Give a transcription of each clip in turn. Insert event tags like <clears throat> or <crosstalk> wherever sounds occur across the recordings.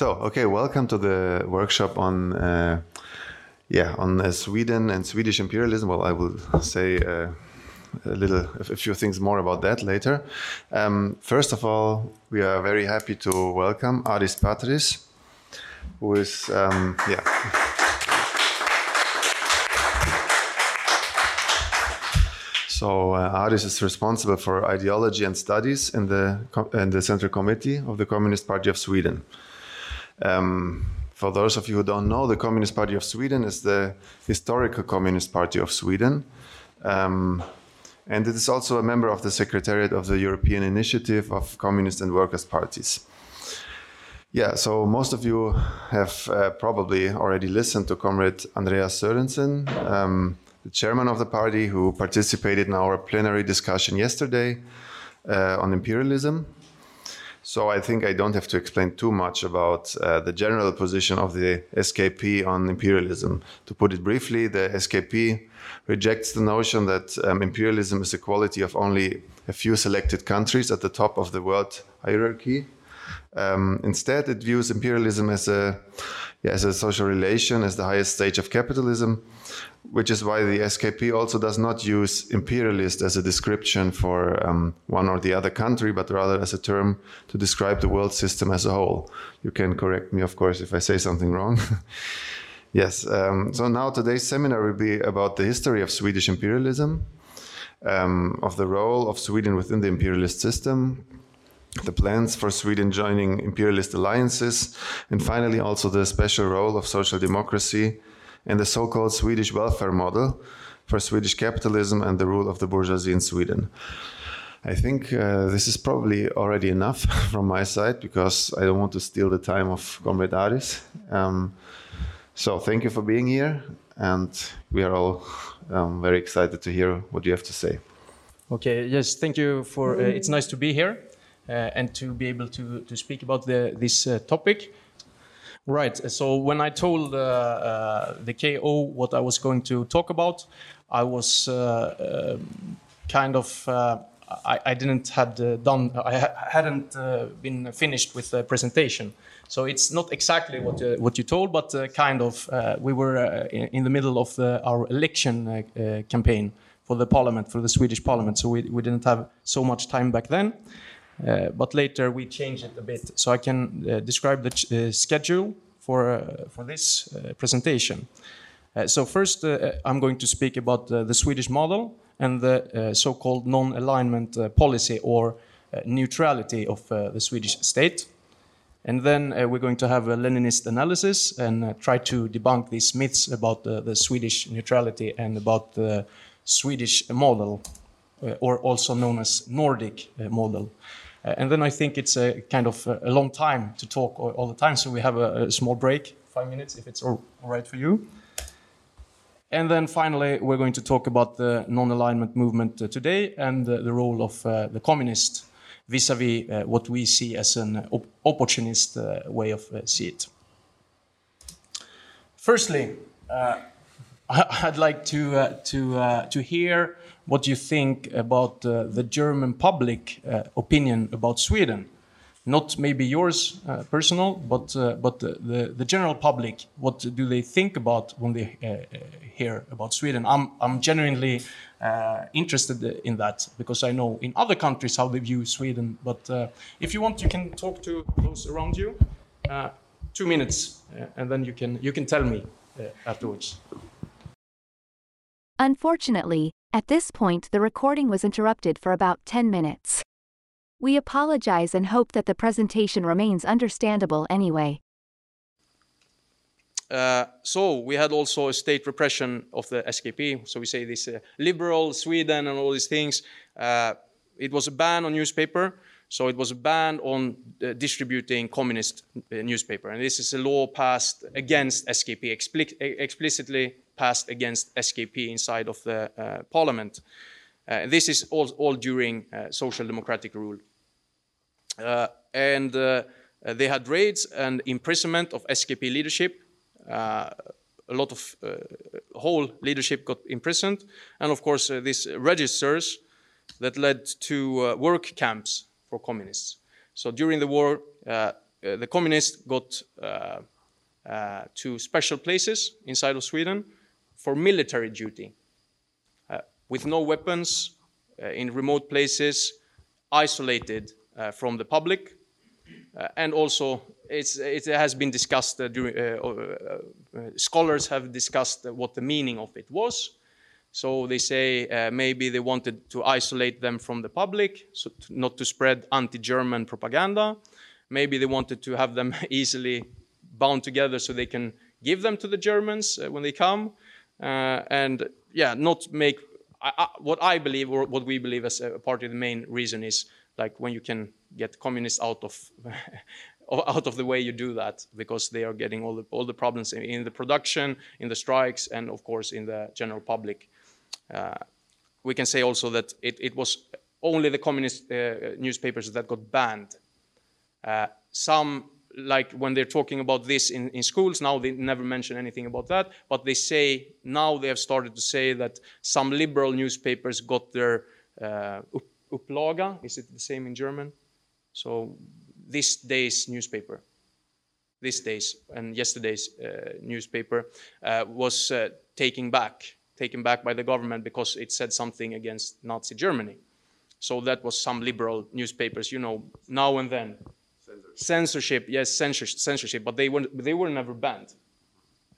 So, okay, welcome to the workshop on, uh, yeah, on uh, Sweden and Swedish imperialism. Well, I will say uh, a little, a few things more about that later. Um, first of all, we are very happy to welcome Aris Patris, who is, um, yeah. So uh, Aris is responsible for ideology and studies in the in the Central Committee of the Communist Party of Sweden. Um, for those of you who don't know, the Communist Party of Sweden is the historical Communist Party of Sweden. Um, and it is also a member of the Secretariat of the European Initiative of Communist and Workers' Parties. Yeah, so most of you have uh, probably already listened to Comrade Andreas Sörensen, um, the chairman of the party, who participated in our plenary discussion yesterday uh, on imperialism. So I think I don't have to explain too much about uh, the general position of the SKP on imperialism. To put it briefly, the SKP rejects the notion that um, imperialism is a quality of only a few selected countries at the top of the world hierarchy. Um, instead, it views imperialism as a, yeah, as a social relation, as the highest stage of capitalism, which is why the SKP also does not use imperialist as a description for um, one or the other country, but rather as a term to describe the world system as a whole. You can correct me, of course, if I say something wrong. <laughs> yes, um, so now today's seminar will be about the history of Swedish imperialism, um, of the role of Sweden within the imperialist system, the plans for Sweden joining imperialist alliances, and finally also the special role of social democracy and the so-called Swedish welfare model for Swedish capitalism and the rule of the bourgeoisie in Sweden. I think uh, this is probably already enough <laughs> from my side because I don't want to steal the time of Comrade Aris. Um, so thank you for being here, and we are all um, very excited to hear what you have to say. Okay, yes, thank you for. Uh, it's nice to be here and to be able to to speak about the, this uh, topic. Right. So when I told uh, uh, the KO what I was going to talk about, I was uh, um, kind of I, I, didn't had done I ha hadn't been finished with the presentation. So it's not exactly what uh, what you told, but uh, kind of. Uh, we were in, in, the middle of the, our election campaign for the parliament, for the Swedish parliament. So we, we didn't have so much time back then. Uh, but later we changed it a bit. So I can uh, describe the uh, schedule for, for this presentation. so first, I'm going to speak about the Swedish model and the so-called non-alignment policy or neutrality of the Swedish state. And then uh, we're going to have a Leninist analysis and uh, try to debunk these myths about uh, the Swedish neutrality and about the Swedish model, or also known as Nordic model. Uh, and then I think it's a kind of a long time to talk all, the time, so we have a, a, small break, five minutes, if it's all, right for you. And then finally, we're going to talk about the non-alignment movement uh, today and uh, the role of uh, the communist vis-à-vis -vis, what we see as an op opportunist uh, way of uh, see it. Firstly, <laughs> I'd like to to to hear what do you think about uh, the German public uh, opinion about Sweden. Not maybe yours uh, personal, but uh, but the, the, the general public. What do they think about when they uh, uh, hear about Sweden? I'm I'm genuinely interested in that because I know in other countries how they view Sweden. But if you want, you can talk to those around you. two minutes, and then you can you can tell me afterwards. Unfortunately, at this point the recording was interrupted for about 10 minutes. We apologize and hope that the presentation remains understandable anyway. Uh, so we had also a state repression of the SKP. So we say this uh, liberal Sweden and all these things. Uh, it was a ban on newspaper. So it was a ban on uh, distributing communist uh, newspaper. And this is a law passed against SKP, explicitly passed against SKP inside of the uh, parliament. Uh, this is all, all during uh, social democratic rule. Uh, and uh, they had raids and imprisonment of SKP leadership. a lot of whole leadership got imprisoned. And of course, these registers that led to work camps for communists. So during the war, the communists got uh, to special places inside of Sweden for military duty uh, with no weapons uh, in remote places, isolated uh, from the public. Uh, and also, it has been discussed uh, during, scholars have discussed what the meaning of it was. So they say uh, maybe they wanted to isolate them from the public, so to, not to spread anti-German propaganda. Maybe they wanted to have them <laughs> easily bound together so they can give them to the Germans uh, when they come, and yeah, not make. I, I, what I believe, or what we believe as a party, the main reason is like when you can get communists out of <laughs> out of the way you do that because they are getting all the all the problems in, in the production, in the strikes, and of course in the general public. Uh, we can say also that it, it was only the communist uh, newspapers that got banned. Uh, some, like when they're talking about this in, in schools, now they never mention anything about that, but they say, now they have started to say that some liberal newspapers got their uh, upplaga is it the same in German? So this day's newspaper, this day's and yesterday's uh, newspaper uh, was uh, taken back, taken back by the government because it said something against Nazi Germany. So that was some liberal newspapers, you know, now and then. Censorship, yes, censorship, censorship, but they were they were never banned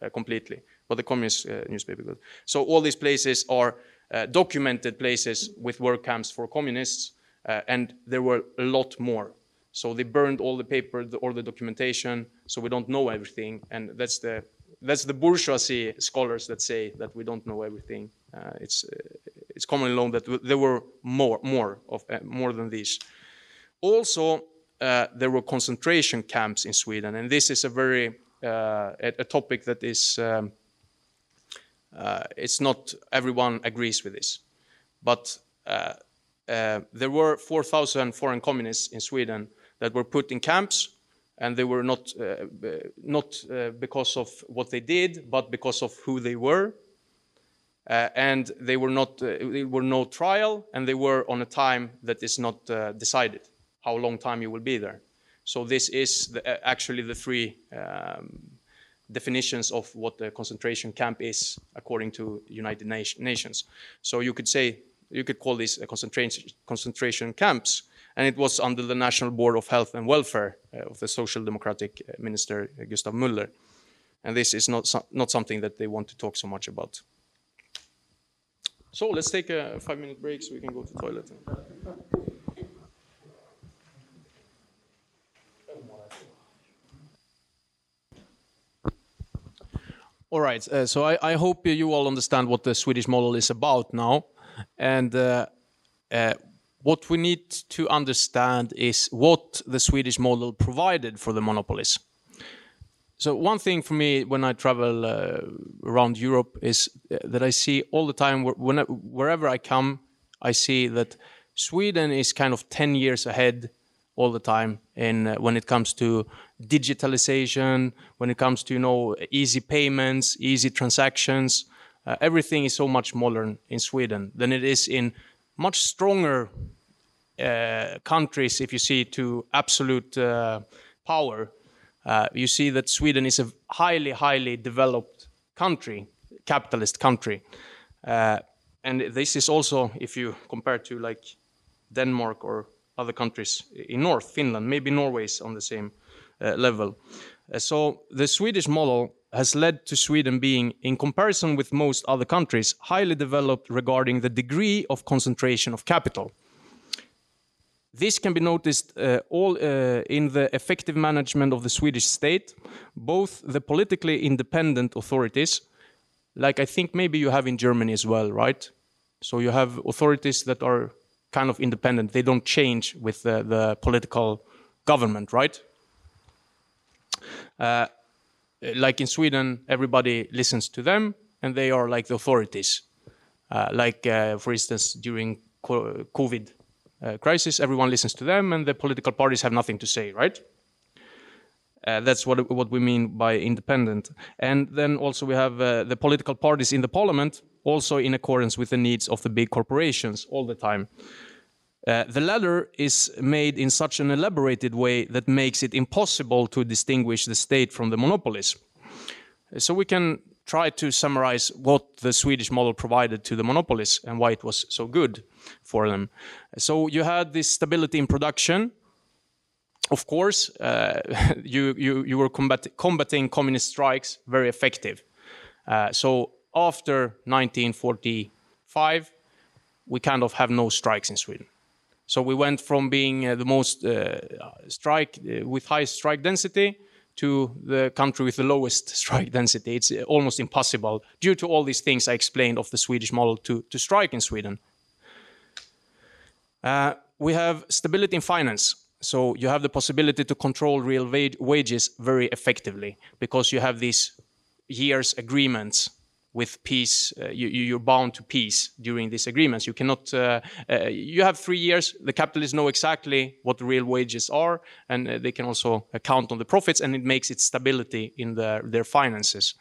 uh, completely. But the communist uh, newspaper did. So all these places are uh, documented places with work camps for communists, uh, and there were a lot more. So they burned all the paper, the, all the documentation, so we don't know everything, and that's the that's the bourgeoisie scholars that say that we don't know everything. Uh, it's uh, it's commonly known that there were more more of more than these. Also, uh, there were concentration camps in Sweden, and this is a very uh, a, topic that is um, uh, it's not everyone agrees with this, but there were 4,000 foreign communists in Sweden that were put in camps and they were not uh, not uh, because of what they did, but because of who they were. Uh, and they were not there were no trial, and they were on a time that is not decided how long time you will be there. So this is the, actually the three um, definitions of what the concentration camp is according to United Nations. So you could say you could call these concentration concentration camps and it was under the National Board of Health and Welfare uh, of the Social Democratic uh, Minister uh, Gustav Möller. And this is not, not something that they want to talk so much about. So let's take a five minute break so we can go to the toilet. All right, uh, so I, I, hope you all understand what the Swedish model is about now. And uh, uh, what we need to understand is what the Swedish model provided for the monopolies. So one thing for me when I travel uh, around Europe is uh, that I see all the time when, wherever I come, I see that Sweden is kind of 10 years ahead all the time in uh, when it comes to digitalization, when it comes to you know easy payments, easy transactions. Uh, everything is so much modern in Sweden than it is in much stronger uh, countries, if you see to absolute uh, power, uh, you see that Sweden is a highly, highly developed country, capitalist country. Uh, and this is also, if you compare to like Denmark or other countries in North, Finland, maybe Norway is on the same level. Uh, so the Swedish model has led to Sweden being, in comparison with most other countries, highly developed regarding the degree of concentration of capital. This can be noticed uh, all uh, in the effective management of the Swedish state, both the politically independent authorities, like I think maybe you have in Germany as well, right? So you have authorities that are kind of independent. They don't change with the, the political government, right? Uh, like in Sweden, everybody listens to them, and they are like the authorities. Uh, like, uh, for instance, during COVID uh, crisis, everyone listens to them, and the political parties have nothing to say, right? Uh, that's what what we mean by independent. And then also we have the political parties in the parliament, also in accordance with the needs of the big corporations all the time. Uh, the latter is made in such an elaborated way that makes it impossible to distinguish the state from the monopolies. So we can try to summarize what the Swedish model provided to the monopolies and why it was so good for them. So you had this stability in production. Of course, uh, <laughs> you, you, you were combat combating communist strikes very effective. Uh, so after 1945, we kind of have no strikes in Sweden. So we went from being uh, the most uh, strike uh, with high strike density to the country with the lowest <laughs> strike density. It's uh, almost impossible due to all these things I explained of the Swedish model to, to strike in Sweden. Uh, we have stability in finance. So you have the possibility to control real wages very effectively because you have these years agreements with peace. Uh, you, are bound to peace during these agreements. You cannot. Uh, uh, you have three years. The capitalists know exactly what the real wages are, and uh, they can also count on the profits, and it makes its stability in their their finances.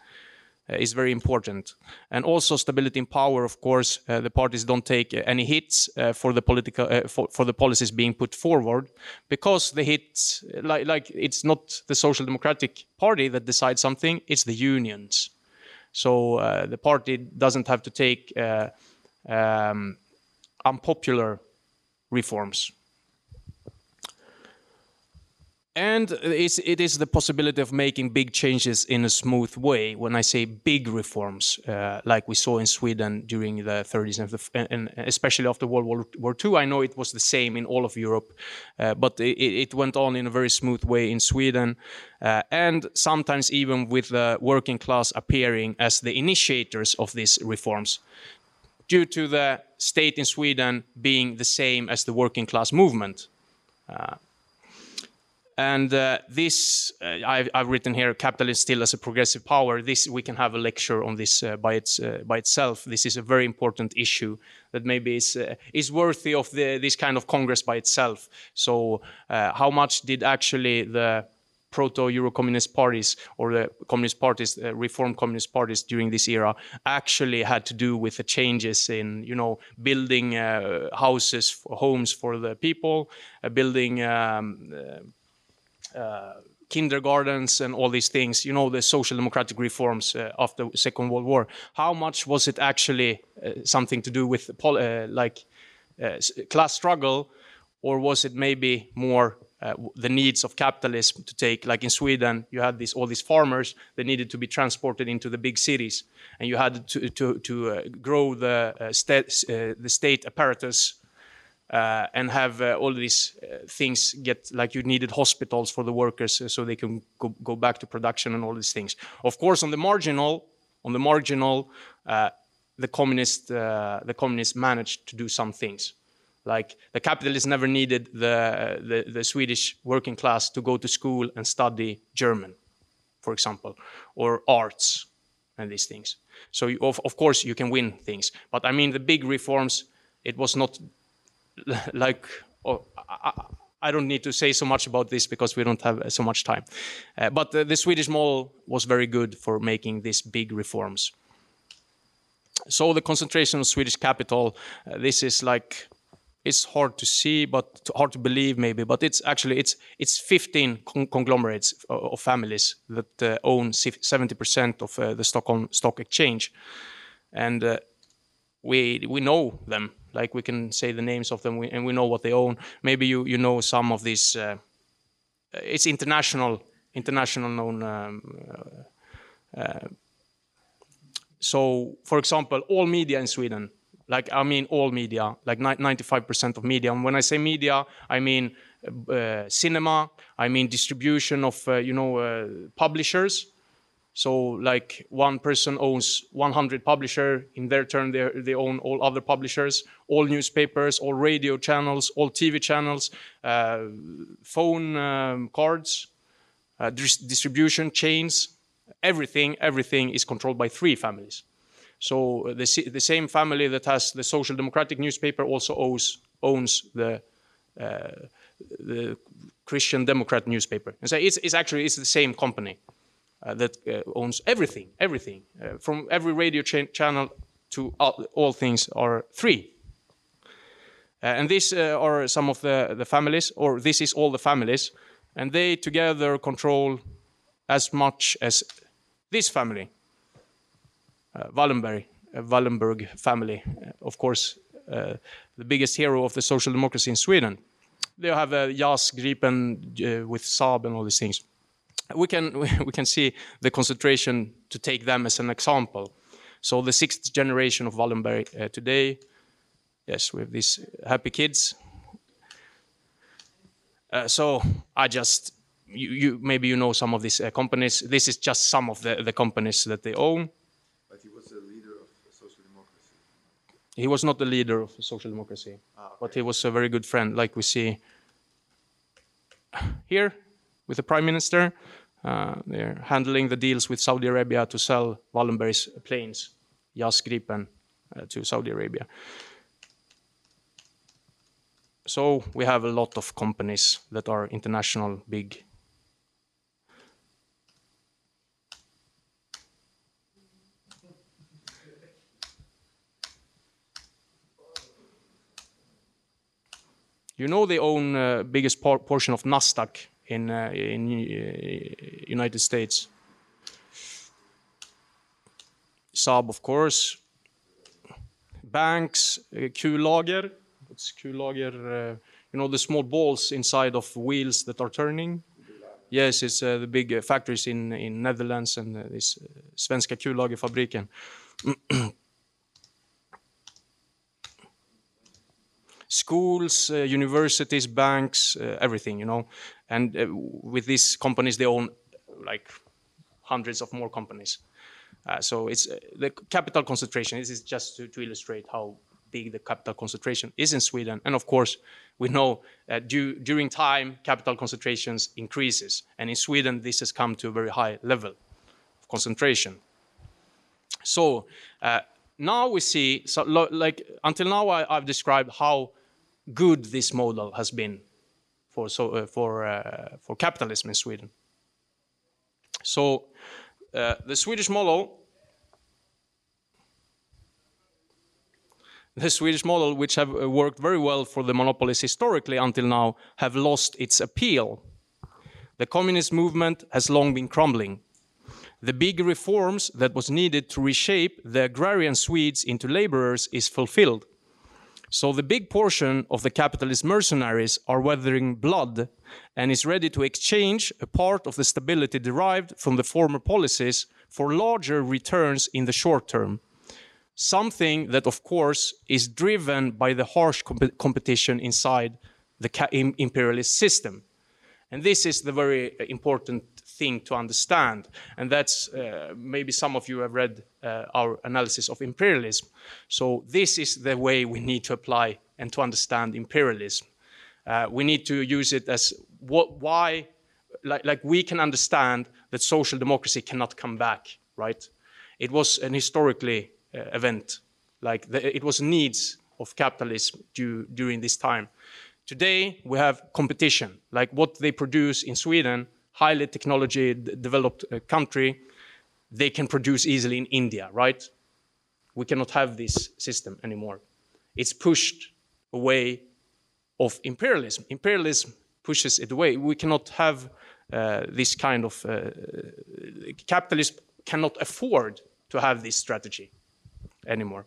Uh, is very important, and also stability in power. Of course, uh, the parties don't take any hits for the political for, for the policies being put forward, because the hits, like, like it's not the Social Democratic Party that decides something; it's the unions so uh, the party doesn't have to take uh, um, unpopular reforms. And it is the possibility of making big changes in a smooth way. When I say big reforms, uh, like we saw in Sweden during the 30s and, the, and, especially after World War, II, I know it was the same in all of Europe, uh, but it, it, went on in a very smooth way in Sweden, uh, and sometimes even with the working class appearing as the initiators of these reforms due to the state in Sweden being the same as the working class movement. And uh, this, uh, I've, I've, written here, capitalism still as a progressive power. This we can have a lecture on this uh, by, its, uh, by itself. This is a very important issue that maybe is uh, is worthy of the, this kind of congress by itself. So, uh, how much did actually the proto-Euro-communist parties or the communist parties, uh, reform communist parties during this era actually had to do with the changes in, you know, building uh, houses, homes for the people, uh, building um, kindergartens and all these things, you know, the social democratic reforms uh, after Second World War. How much was it actually uh, something to do with uh, like uh, class struggle, or was it maybe more uh, the needs of capitalism to take, like in Sweden, you had these all these farmers that needed to be transported into the big cities, and you had to to, to grow the state the state apparatus uh, and have uh, all these uh, things get like you needed hospitals for the workers so they can go, go back to production and all these things. Of course, on the marginal, on the marginal, the communist the communists managed to do some things. Like the capitalists never needed the, the, the Swedish working class to go to school and study German, for example, or arts and these things. So you, of, of course you can win things, but I mean the big reforms. It was not <laughs> like oh, I, I, don't need to say so much about this because we don't have so much time. Uh, but the, the, Swedish model was very good for making these big reforms. So the concentration of Swedish capital, uh, this is like it's hard to see, but hard to believe maybe. But it's actually it's it's 15 con conglomerates of, of families that uh, own 70% of uh, the Stockholm Stock Exchange, and uh, we we know them like we can say the names of them and we know what they own. Maybe you you know some of these uh, it's international international known um, uh, uh, so for example all media in sweden like i mean all media like 95% of media. And when i say media i mean uh, cinema i mean distribution of uh, you know uh, publishers so like one person owns 100 publisher, in their turn they, they own all other publishers, all newspapers, all radio channels, all TV channels, uh, phone um, cards, uh, dis distribution chains, everything, everything is controlled by three families. So the, the same family that has the Social Democratic newspaper also owns, owns the, uh, the Christian Democrat newspaper. And so it's, it's actually it's the same company that uh, owns everything, everything, uh, from every radio ch channel to all, all, things are free. and these are some of the, the families, or this is all the families, and they together control as much as this family, uh, Wallenberg, uh, Wallenberg family, uh, of course, uh, the biggest hero of the social democracy in Sweden. They have a JAS Gripen uh, with Saab and all these things. We can <laughs> we can see the concentration to take them as an example. So the sixth generation of Wallenberg uh, today, yes, we have these happy kids. so I just you, you, maybe you know some of these uh, companies. This is just some of the, the companies that they own. But he was a leader of social democracy. He was not the leader of social democracy, ah, okay. but he was a very good friend, like we see here with the prime minister. Uh, they're handling the deals with Saudi Arabia to sell Wallenberg's planes, JAS Gripen, uh, to Saudi Arabia. So we have a lot of companies that are international, big You know they own uh, biggest por portion of Nasdaq in uh, in uh, United States. Saab, of course. Banks, uh, kullager. What's kullager? You know the small balls inside of wheels that are turning. Yes, it's uh, the big uh, factories in in Netherlands and uh, this uh, Svenska Kullagerfabriken. <clears throat> schools, uh, universities, banks, uh, everything, you know. And uh, with these companies, they own like hundreds of more companies. so it's the capital concentration. This is just to, to, illustrate how big the capital concentration is in Sweden. And of course, we know that during time, capital concentrations increases. And in Sweden, this has come to a very high level of concentration. So uh, now we see, so like until now, I, have described how good this model has been for, so, uh, for, uh, for capitalism in Sweden. So uh, the Swedish model, the Swedish model, which have uh, worked very well for the monopolies historically until now, have lost its appeal. The communist movement has long been crumbling. The big reforms that was needed to reshape the agrarian Swedes into laborers is fulfilled. So the big portion of the capitalist mercenaries are weathering blood and is ready to exchange a part of the stability derived from the former policies for larger returns in the short term. Something that, of course, is driven by the harsh comp competition inside the imperialist system. And this is the very uh, important thing to understand. And that's uh, maybe some of you have read uh, our analysis of imperialism. So this is the way we need to apply and to understand imperialism. Uh, we need to use it as what, why, like, like we can understand that social democracy cannot come back, right? It was an historically uh, event, like the, it was needs of capitalism due, during this time. Today we have competition, like what they produce in Sweden highly technology developed uh, country, they can produce easily in India, right? We cannot have this system anymore. It's pushed away of imperialism. Imperialism pushes it away. We cannot have uh, this kind of uh, capitalism cannot afford to have this strategy anymore.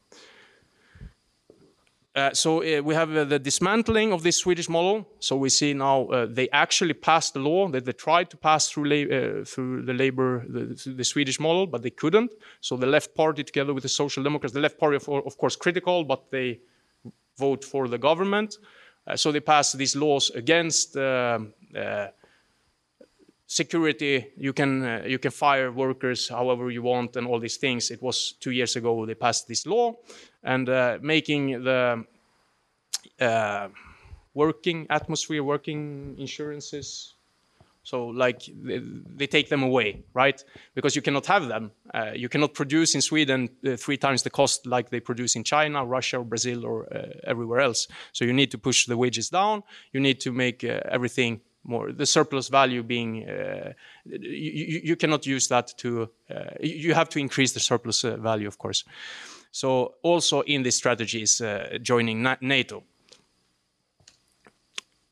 Uh, so uh, we have uh, the dismantling of this Swedish model. So we see now uh, they actually passed the law that they tried to pass through, uh, through the labor, the, the, Swedish model, but they couldn't. So the left party, together with the Social Democrats, the left party, of, of course, critical, but they vote for the government. So they passed these laws against security. You can you can fire workers however you want and all these things. It was two years ago they passed this law and uh, making the uh, working atmosphere, working insurances. So like they, they, take them away, right? Because you cannot have them. Uh, you cannot produce in Sweden uh, three times the cost like they produce in China, Russia, or Brazil, or uh, everywhere else. So you need to push the wages down. You need to make uh, everything more the surplus value being uh, you, you, cannot use that to uh, you have to increase the surplus uh, value of course so also in this strategy is uh, joining NATO.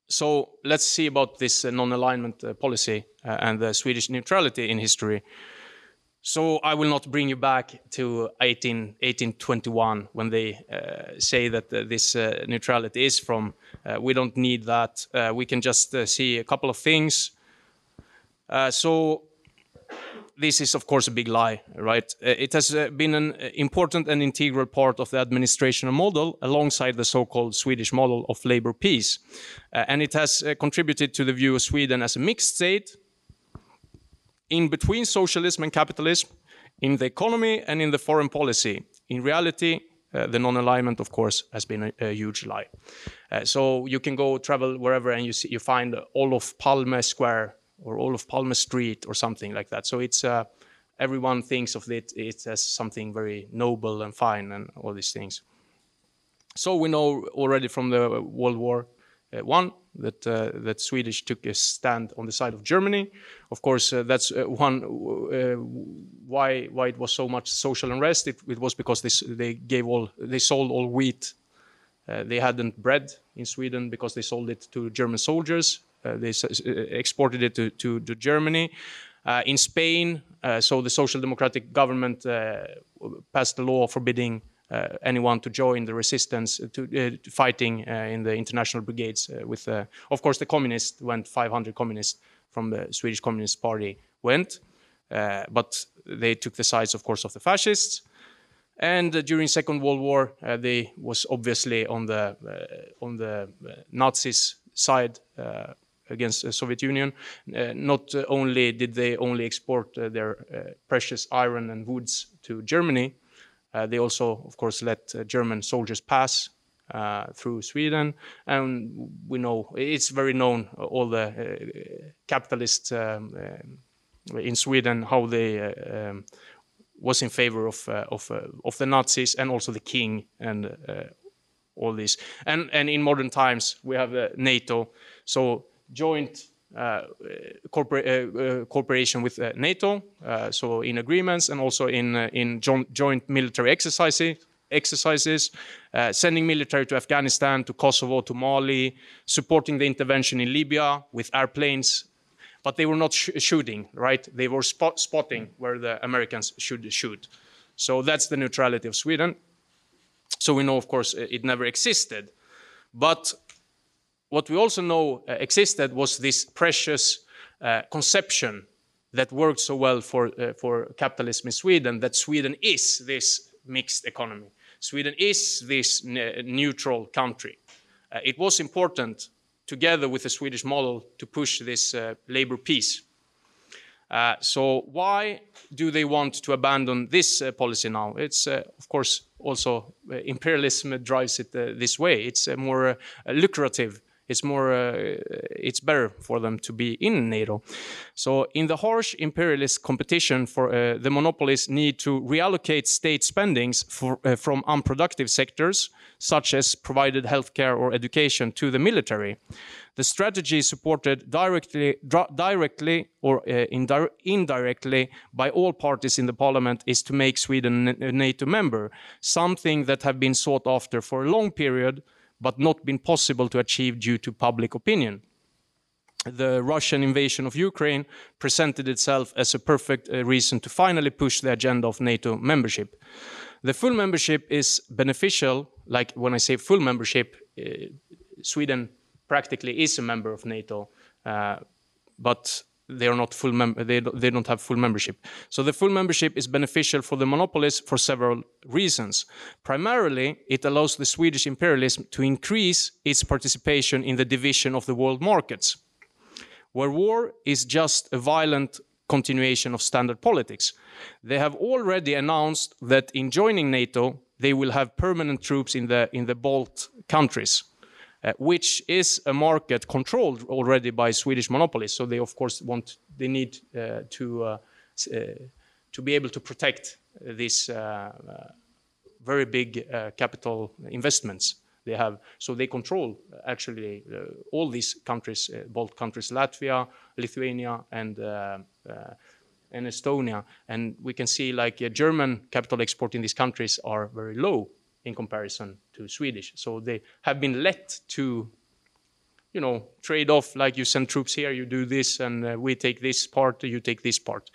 so let's see about this uh, non-alignment uh, policy and the Swedish neutrality in history. So I will not bring you back to 18, 1821 when they uh, say that uh, this uh, neutrality is from. Uh, we don't need that. Uh, we can just uh, see a couple of things. so this is, of course, a big lie, right? It has been an important and integral part of the administrational model alongside the so-called Swedish model of labor peace. and it has contributed to the view of Sweden as a mixed state, in between socialism and capitalism, in the economy and in the foreign policy. In reality, uh, the non-alignment, of course, has been a, a huge lie. Uh, so you can go travel wherever and you see, you find all of Palme Square or all of Palme Street or something like that. So it's uh, everyone thinks of it, it as something very noble and fine and all these things. So we know already from the World War uh, One that uh, that Swedish took a stand on the side of Germany. Of course, uh, that's one why why it was so much social unrest. It, it was because they they gave all they sold all wheat. they hadn't bread in Sweden because they sold it to German soldiers. they exported it to, to, to Germany. Uh, in Spain, uh, so the social democratic government uh, passed a law forbidding uh, anyone to join the resistance to, uh, fighting uh, in the international brigades with, of course, the communists went 500 communists from the Swedish Communist Party went, but they took the sides, of course, of the fascists. And uh, during Second World War, uh, they was obviously on the uh, on the Nazis' side against the Soviet Union. not only did they only export their precious iron and woods to Germany, uh, they also, of course, let uh, German soldiers pass uh, through Sweden, and we know it's very known all the capitalists um, in Sweden how they um, was in favor of of of the Nazis and also the king and all this. And and in modern times we have uh, NATO, so joint uh, Uh, corpora uh, uh, cooperation with uh, NATO, so in agreements and also in in joint military exercises exercises, uh, sending military to Afghanistan, to Kosovo, to Mali, supporting the intervention in Libya with airplanes. But they were not sh shooting, right? They were spot spotting where the Americans should shoot. So that's the neutrality of Sweden. So we know, of course, it never existed. But what we also know uh, existed was this precious uh, conception that worked so well for, uh, for capitalism in Sweden, that Sweden is this mixed economy. Sweden is this neutral country. Uh, it was important, together with the Swedish model, to push this uh, labor peace. Uh, so why do they want to abandon this policy now? It's, of course, also imperialism drives it this way. It's a more lucrative it's more uh, it's better for them to be in NATO. So in the harsh imperialist competition for uh, the monopolies need to reallocate state spendings for, uh, from unproductive sectors such as provided healthcare or education to the military. The strategy supported directly, directly or uh, indi indirectly by all parties in the parliament is to make Sweden a NATO member, something that have been sought after for a long period but not been possible to achieve due to public opinion. The Russian invasion of Ukraine presented itself as a perfect uh, reason to finally push the agenda of NATO membership. The full membership is beneficial, like when I say full membership, uh, Sweden practically is a member of NATO, uh, but they are not full they, they don't have full membership. So the full membership is beneficial for the monopolies for several reasons. Primarily, it allows the Swedish imperialism to increase its participation in the division of the world markets, where war is just a violent continuation of standard politics. They have already announced that in joining NATO, they will have permanent troops in the in the Balt countries uh, which is a market controlled already by Swedish monopolies. So they, of course, want they need uh, to uh, uh to be able to protect these uh, uh, very big capital investments they have. So they control actually all these countries, both countries, Latvia, Lithuania, and and Estonia. And we can see like German capital export in these countries are very low in comparison to Swedish. So they have been let to you know, trade off like you send troops here, you do this, and uh, we take this part, you take this part.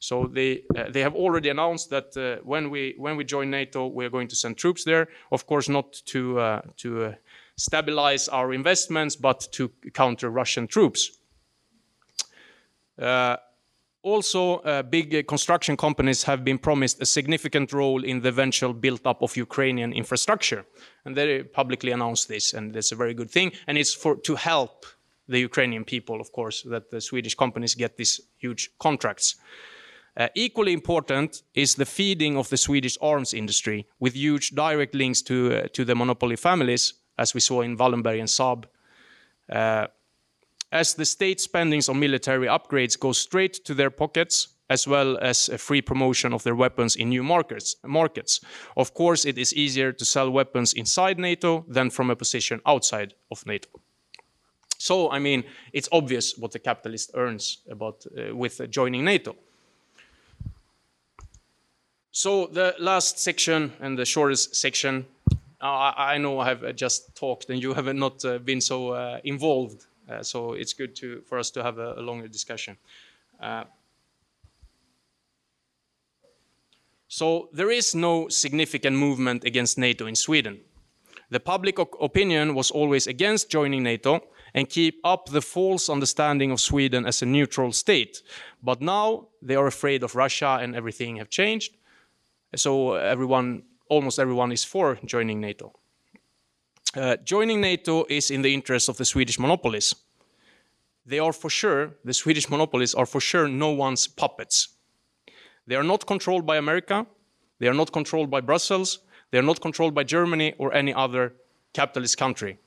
So they uh, they have already announced that uh, when we when we join NATO, we are going to send troops there. Of course, not to uh, to uh, stabilize our investments, but to counter Russian troops. Uh, also, uh, big uh, construction companies have been promised a significant role in the eventual build-up of Ukrainian infrastructure, and they publicly announced this, and that's a very good thing. And it's for to help the Ukrainian people, of course, that the Swedish companies get these huge contracts. Uh, equally important is the feeding of the Swedish arms industry, with huge direct links to uh, to the monopoly families, as we saw in Wallenberg and Saab. Uh, as the state spendings on military upgrades go straight to their pockets, as well as a free promotion of their weapons in new markets. markets. Of course, it is easier to sell weapons inside NATO than from a position outside of NATO. So, I mean, it's obvious what the capitalist earns about uh, with joining NATO. So the last section and the shortest section, uh, I know I have just talked and you have not uh, been so uh, involved uh, so it's good to, for us to have a, a longer discussion. Uh, so there is no significant movement against NATO in Sweden. The public opinion was always against joining NATO and keep up the false understanding of Sweden as a neutral state. But now they are afraid of Russia and everything have changed. So everyone, almost everyone is for joining NATO. Uh, joining NATO is in the interest of the Swedish monopolies. They are for sure, the Swedish monopolies are for sure no one's puppets. They are not controlled by America, they are not controlled by Brussels, they are not controlled by Germany or any other capitalist country.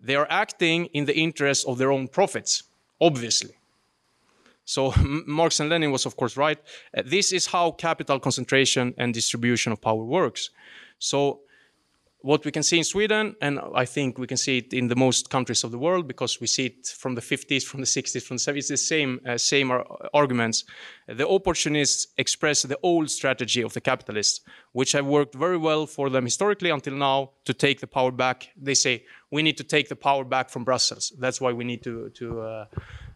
They are acting in the interest of their own profits, obviously. So <laughs> Marx and Lenin was of course right. Uh, this is how capital concentration and distribution of power works. So what we can see in Sweden, and I think we can see it in the most countries of the world because we see it from the 50s, from the 60s, from the 70s, it's the same, uh, same arguments. The opportunists express the old strategy of the capitalists, which have worked very well for them historically until now to take the power back. They say, we need to take the power back from Brussels. That's why we need to, to uh,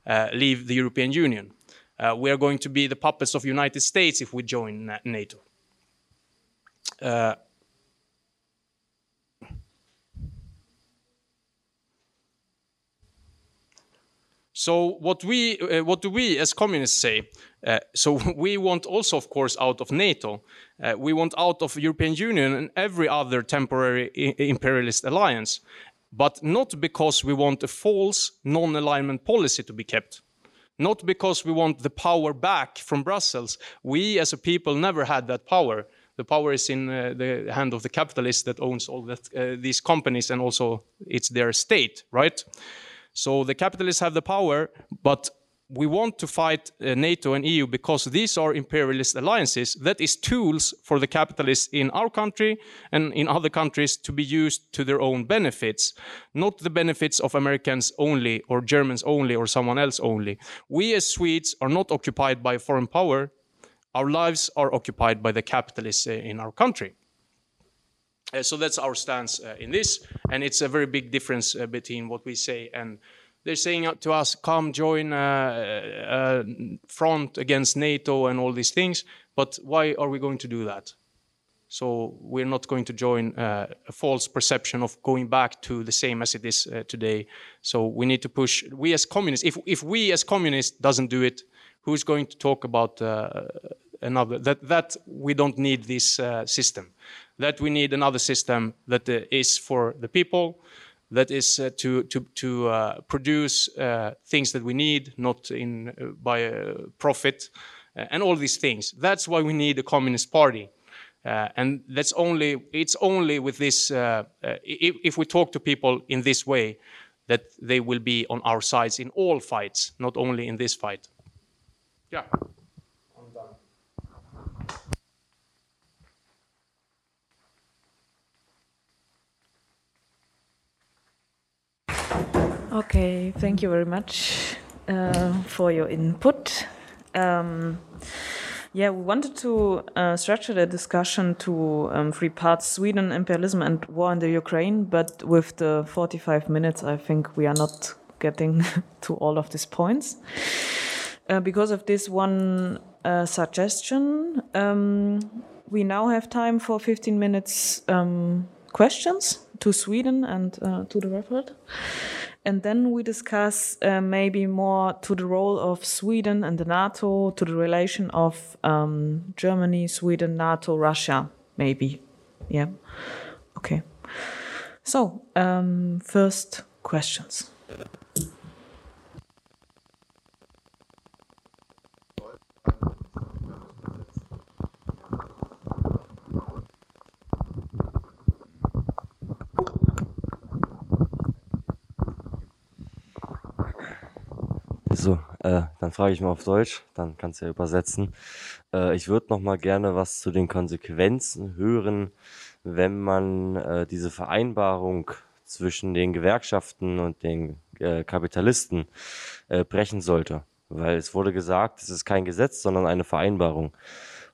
uh, leave the European Union. Uh, we are going to be the puppets of the United States if we join NATO. So what we, uh, what do we as communists say? Uh, so <laughs> we want also, of course, out of NATO. Uh, we want out of European Union and every other temporary imperialist alliance, but not because we want a false non-alignment policy to be kept. Not because we want the power back from Brussels. We as a people never had that power. The power is in uh, the hand of the capitalist that owns all that, uh, these companies and also it's their state, right? So the capitalists have the power, but we want to fight uh, NATO and EU because these are imperialist alliances. That is tools for the capitalists in our country and in other countries to be used to their own benefits, not the benefits of Americans only or Germans only or someone else only. We as Swedes are not occupied by foreign power. Our lives are occupied by the capitalists uh, in our country. Uh, so that's our stance uh, in this, and it's a very big difference uh, between what we say and they're saying to us, "Come join a front against NATO and all these things." But why are we going to do that? So we're not going to join uh, a false perception of going back to the same as it is uh, today. So we need to push. We as communists, if if we as communists doesn't do it, who's going to talk about uh, another? That that we don't need this system that we need another system that uh, is for the people, that is uh, to to to uh, produce uh, things that we need, not in uh, by uh, profit, and all these things. That's why we need a communist party, and that's only it's only with this. If, if, we talk to people in this way, that they will be on our sides in all fights, not only in this fight. Yeah. Okay, thank you very much uh, for your input. Um, Yeah, we wanted to uh, structure the discussion to um, three parts Sweden, imperialism, and war in the Ukraine. But with the 45 minutes, I think we are not getting <laughs> to all of these points. Uh, because of this one uh, suggestion, um, we now have time for 15 minutes um, questions to Sweden and uh, to the report. And then we discuss uh, maybe more to the role of Sweden and the NATO, to the relation of um, Germany, Sweden, NATO, Russia, maybe. Yeah. Okay. So, um, first questions. Äh, dann frage ich mal auf Deutsch, dann kannst du ja übersetzen. Äh, ich würde noch mal gerne was zu den Konsequenzen hören, wenn man äh, diese Vereinbarung zwischen den Gewerkschaften und den äh, Kapitalisten äh, brechen sollte. Weil es wurde gesagt, es ist kein Gesetz, sondern eine Vereinbarung.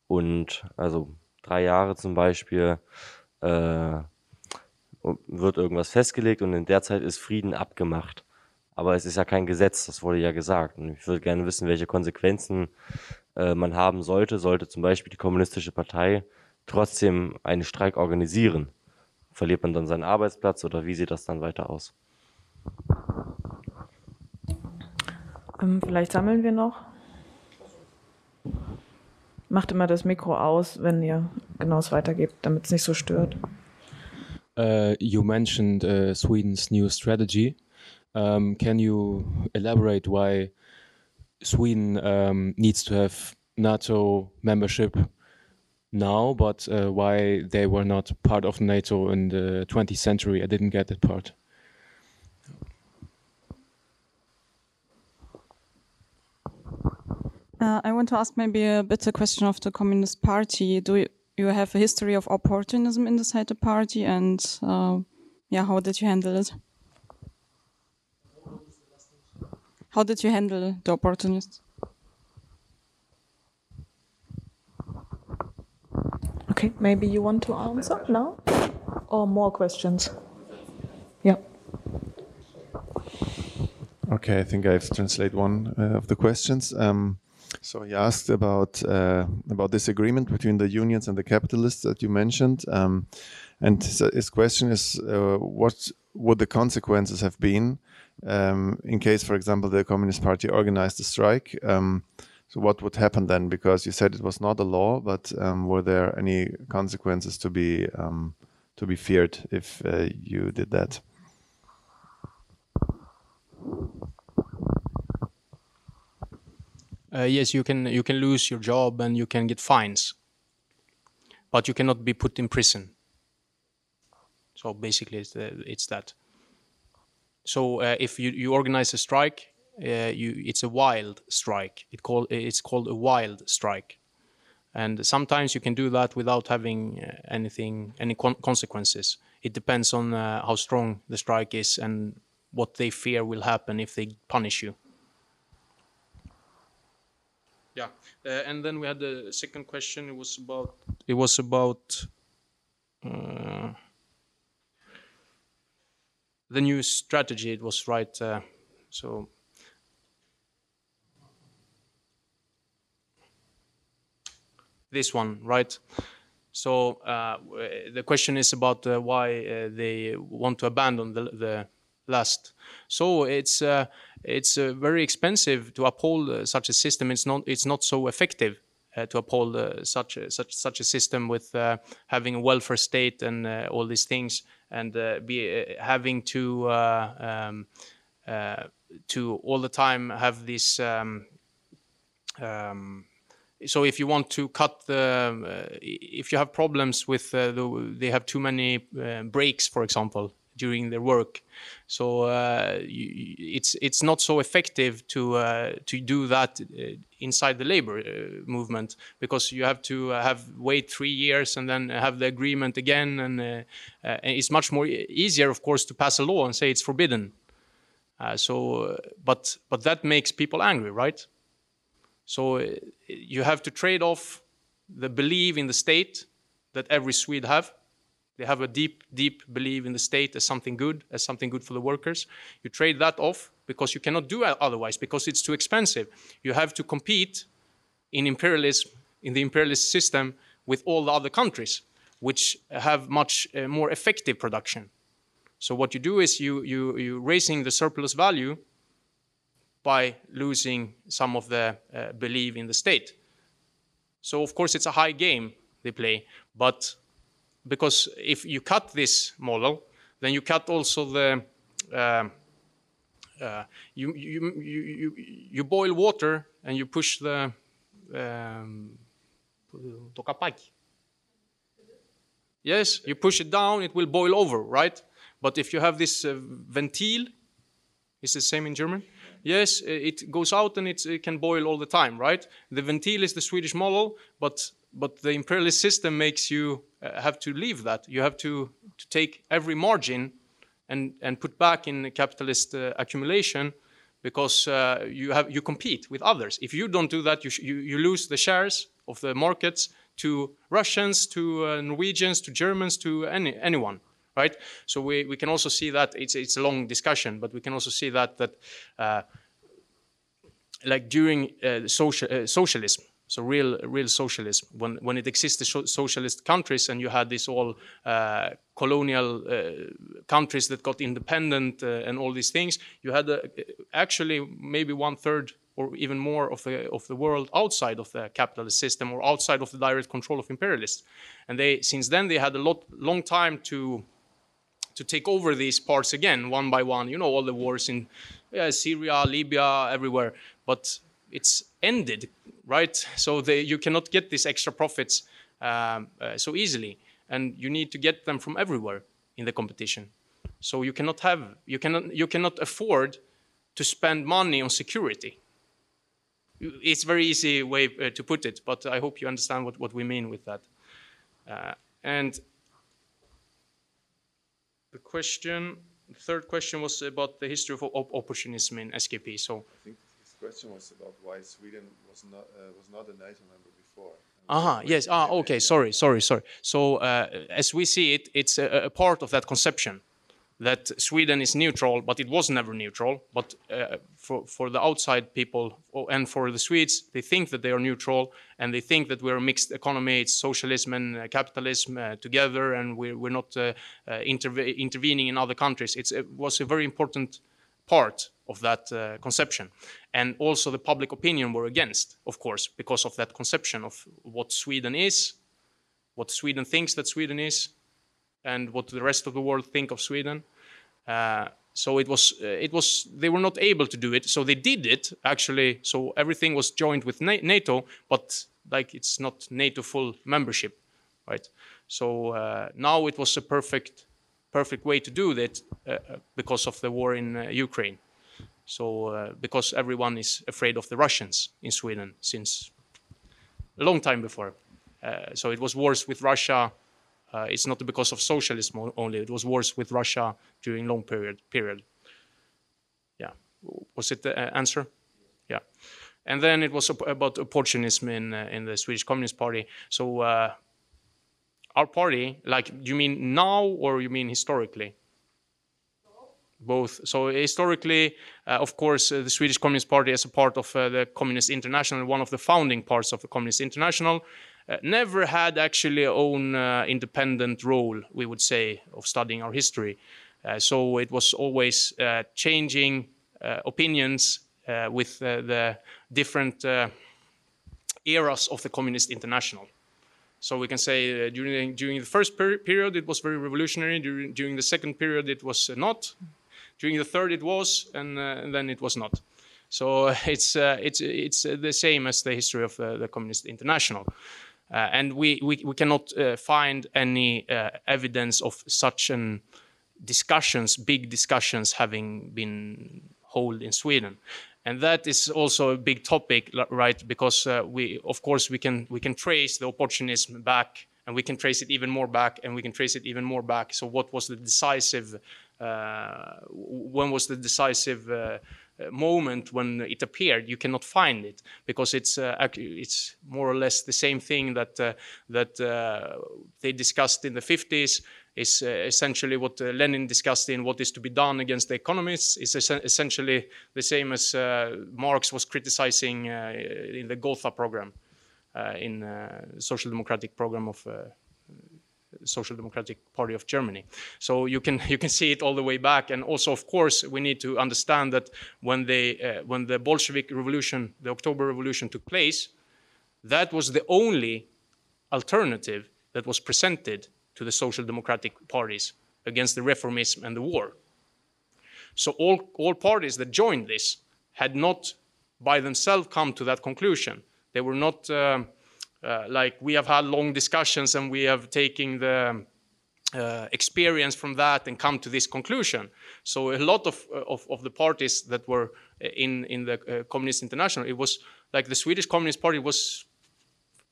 Und also drei Jahre zum Beispiel äh, wird irgendwas festgelegt und in der Zeit ist Frieden abgemacht. Aber es ist ja kein Gesetz, das wurde ja gesagt. Und ich würde gerne wissen, welche Konsequenzen äh, man haben sollte, sollte zum Beispiel die Kommunistische Partei trotzdem einen Streik organisieren. Verliert man dann seinen Arbeitsplatz oder wie sieht das dann weiter aus? Ähm, vielleicht sammeln wir noch. Macht immer das Mikro aus, wenn ihr genau es weitergebt, damit es nicht so stört. Uh, you mentioned uh, Sweden's new strategy. Um, can you elaborate why Sweden um, needs to have NATO membership now, but uh, why they were not part of NATO in the 20th century? I didn't get that part. Uh, I want to ask maybe a bit a question of the Communist Party. Do you, you have a history of opportunism inside the party, and uh, yeah, how did you handle it? How did you handle the opportunists? Okay, maybe you want to answer now? Or more questions? Yeah. Okay, I think I have translated one uh, of the questions. Um, so he asked about uh, about this agreement between the unions and the capitalists that you mentioned, um, and his, his question is, uh, what would the consequences have been um, in case, for example, the Communist Party organized a strike? Um, so what would happen then? Because you said it was not a law, but um, were there any consequences to be um, to be feared if uh, you did that? Uh, yes, you can you can lose your job and you can get fines, but you cannot be put in prison. So basically, it's, the, it's that. So uh, if you, you organize a strike, uh, you it's a wild strike. It call it's called a wild strike, and sometimes you can do that without having uh, anything any con consequences. It depends on uh, how strong the strike is and what they fear will happen if they punish you. Yeah, uh, and then we had the second question. It was about it was about uh, the new strategy. It was right. Uh, so this one, right? So uh, the question is about uh, why uh, they want to abandon the, the last. So it's uh, it's uh, very expensive to uphold such a system. It's not it's not so effective to uphold such a, such such a system with having a welfare state and all these things, and be having to um, to all the time have this. Um, um, so if you want to cut the, uh, if you have problems with uh, the, they have too many uh, breaks, for example, during their work, so uh, you, it's it's not so effective to uh, to do that uh, inside the labor movement because you have to have wait three years and then have the agreement again, and, it's much more easier, of course, to pass a law and say it's forbidden. so, but but that makes people angry, right? So uh, you have to trade off the belief in the state that every Swede have. They have a deep, deep belief in the state as something good, as something good for the workers. You trade that off because you cannot do otherwise because it's too expensive. You have to compete in imperialism, in the imperialist system, with all the other countries, which have much uh, more effective production. So what you do is you you you raising the surplus value by losing some of the uh, belief in the state. So of course it's a high game they play, but because if you cut this model, then you cut also the um, uh, you, you, you, you, you boil water and you push the um, yes, you push it down, it will boil over, right? But if you have this uh, ventil, is the same in German? Yes, it goes out and it can boil all the time, right? The ventil is the Swedish model, but but the imperialist system makes you uh, have to leave that. You have to, to take every margin and, and put back in capitalist uh, accumulation because uh, you have you compete with others. If you don't do that, you, you, you lose the shares of the markets to Russians, to uh, Norwegians, to Germans, to any, anyone, right? So we, we can also see that it's it's a long discussion, but we can also see that that uh, like during uh, social socialism so real real socialism. When when it existed socialist countries and you had these all uh, colonial uh, countries that got independent uh, and all these things you had uh, actually maybe one third or even more of the of the world outside of the capitalist system or outside of the direct control of imperialists. And they since then they had a lot long time to to take over these parts again one by one. You know all the wars in Syria Libya everywhere. But it's ended, right? So they, you cannot get these extra profits um, uh, so easily, and you need to get them from everywhere in the competition. So you cannot have, you cannot, you cannot afford to spend money on security. It's very easy way uh, to put it, but I hope you understand what, what we mean with that. Uh, and the question, the third question was about the history of op opportunism in SKP. So question was about why Sweden was not uh, was not a NATO member before. Uh-huh, yes. Ah, okay. Sorry, sorry, sorry. So, uh, as we see it, it's a, a, part of that conception that Sweden is neutral, but it was never neutral. But uh, for, for the outside people and for the Swedes, they think that they are neutral and they think that we're a mixed economy. It's socialism and uh, capitalism uh, together, and we're, we're not uh, uh, interve intervening in other countries. It's, it was a very important part of that uh, conception. And also the public opinion were against, of course, because of that conception of what Sweden is, what Sweden thinks that Sweden is, and what the rest of the world think of Sweden. Uh, so it was, uh, it was, they were not able to do it. So they did it actually. So everything was joined with NATO, but like it's not NATO full membership, right? So uh, now it was a perfect perfect way to do that uh, uh, because of the war in uh, Ukraine. So because everyone is afraid of the Russians in Sweden since a long time before. so it was wars with Russia. it's not because of socialism only. It was wars with Russia during long period period. Yeah, was it the answer? Yeah and then it was about opportunism in uh, in the Swedish Communist Party. So uh, our party, like, you mean now or you mean historically? Both. So historically, uh, of course, uh, the Swedish Communist Party, as a part of uh, the Communist International, one of the founding parts of the Communist International, uh, never had actually own uh, independent role, we would say, of studying our history. Uh, so it was always changing opinions with the different eras of the Communist International. So we can say uh, during, during the first per period it was very revolutionary, during, during the second period it was uh, not, during the third it was, and, uh, and then it was not. So <laughs> it's, uh, it's, it's uh, the same as the history of uh, the Communist International. and we, we, we cannot find any evidence of such an discussions, big discussions having been held in Sweden and that is also a big topic, right? Because uh, we, of course, we can we can trace the opportunism back, and we can trace it even more back, and we can trace it even more back. So, what was the decisive? Uh, when was the decisive uh, moment when it appeared, you cannot find it because it's uh, it's more or less the same thing that uh, that uh, they discussed in the 50s. Is uh, essentially what uh, Lenin discussed in what is to be done against the economists. It's es essentially the same as Marx was criticizing in the Gotha program, in the social democratic program of Social Democratic Party of Germany. So you can you can see it all the way back, and also of course we need to understand that when they uh, when the Bolshevik Revolution, the October Revolution took place, that was the only alternative that was presented to the social democratic parties against the reformism and the war. So all all parties that joined this had not by themselves come to that conclusion. They were not. Um, uh, like we have had long discussions and we have taken the uh, experience from that and come to this conclusion. So a lot of, uh, of, of the parties that were in, in the uh, Communist International, it was like the Swedish Communist Party was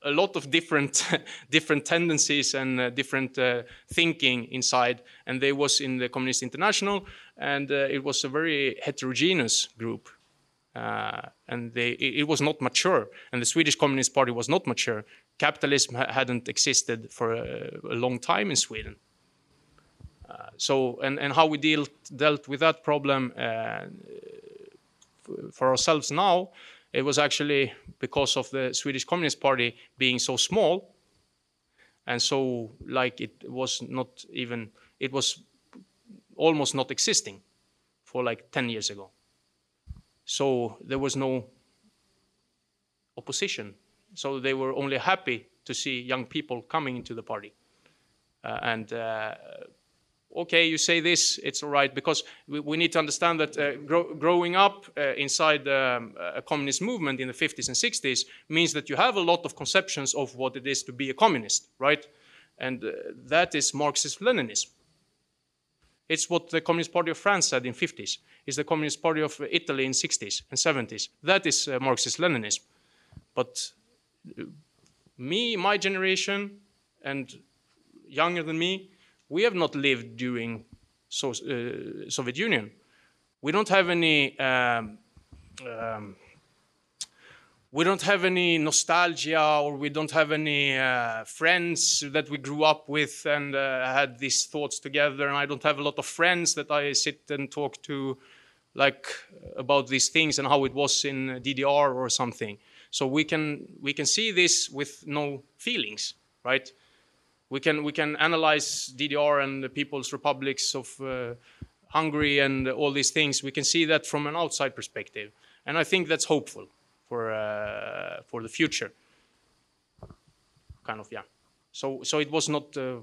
a lot of different <laughs> different tendencies and uh, different uh, thinking inside, and they was in the Communist International, and it was a very heterogeneous group. Uh, and they, it, it, was not mature, and the Swedish Communist Party was not mature. Capitalism ha hadn't existed for a, a, long time in Sweden. Uh, so, and, and how we dealt dealt with that problem uh, for ourselves now, it was actually because of the Swedish Communist Party being so small, and so like it was not even it was almost not existing for like 10 years ago. So there was no opposition. So they were only happy to see young people coming into the party. Uh, and uh, okay, you say this, it's all right, because we, we need to understand that uh, gro growing up uh, inside um, a communist movement in the 50s and 60s means that you have a lot of conceptions of what it is to be a communist, right? And uh, that is Marxist-Leninism. It's what the Communist Party of France said in 50s. It's the Communist Party of Italy in 60s and 70s. That is uh, Marxist-Leninism. But uh, me, my generation, and younger than me, we have not lived during so, uh, Soviet Union. We don't have any um, um, we don't have any nostalgia or we don't have any uh, friends that we grew up with and uh, had these thoughts together. And i don't have a lot of friends that i sit and talk to like about these things and how it was in ddr or something. So we can we can see this with no feelings right we can we can analyze ddr and the people's republics of uh, hungary and all these things we can see that from an outside perspective and i think that's hopeful for uh, for the future. Kind of, yeah. So so it was not. Uh,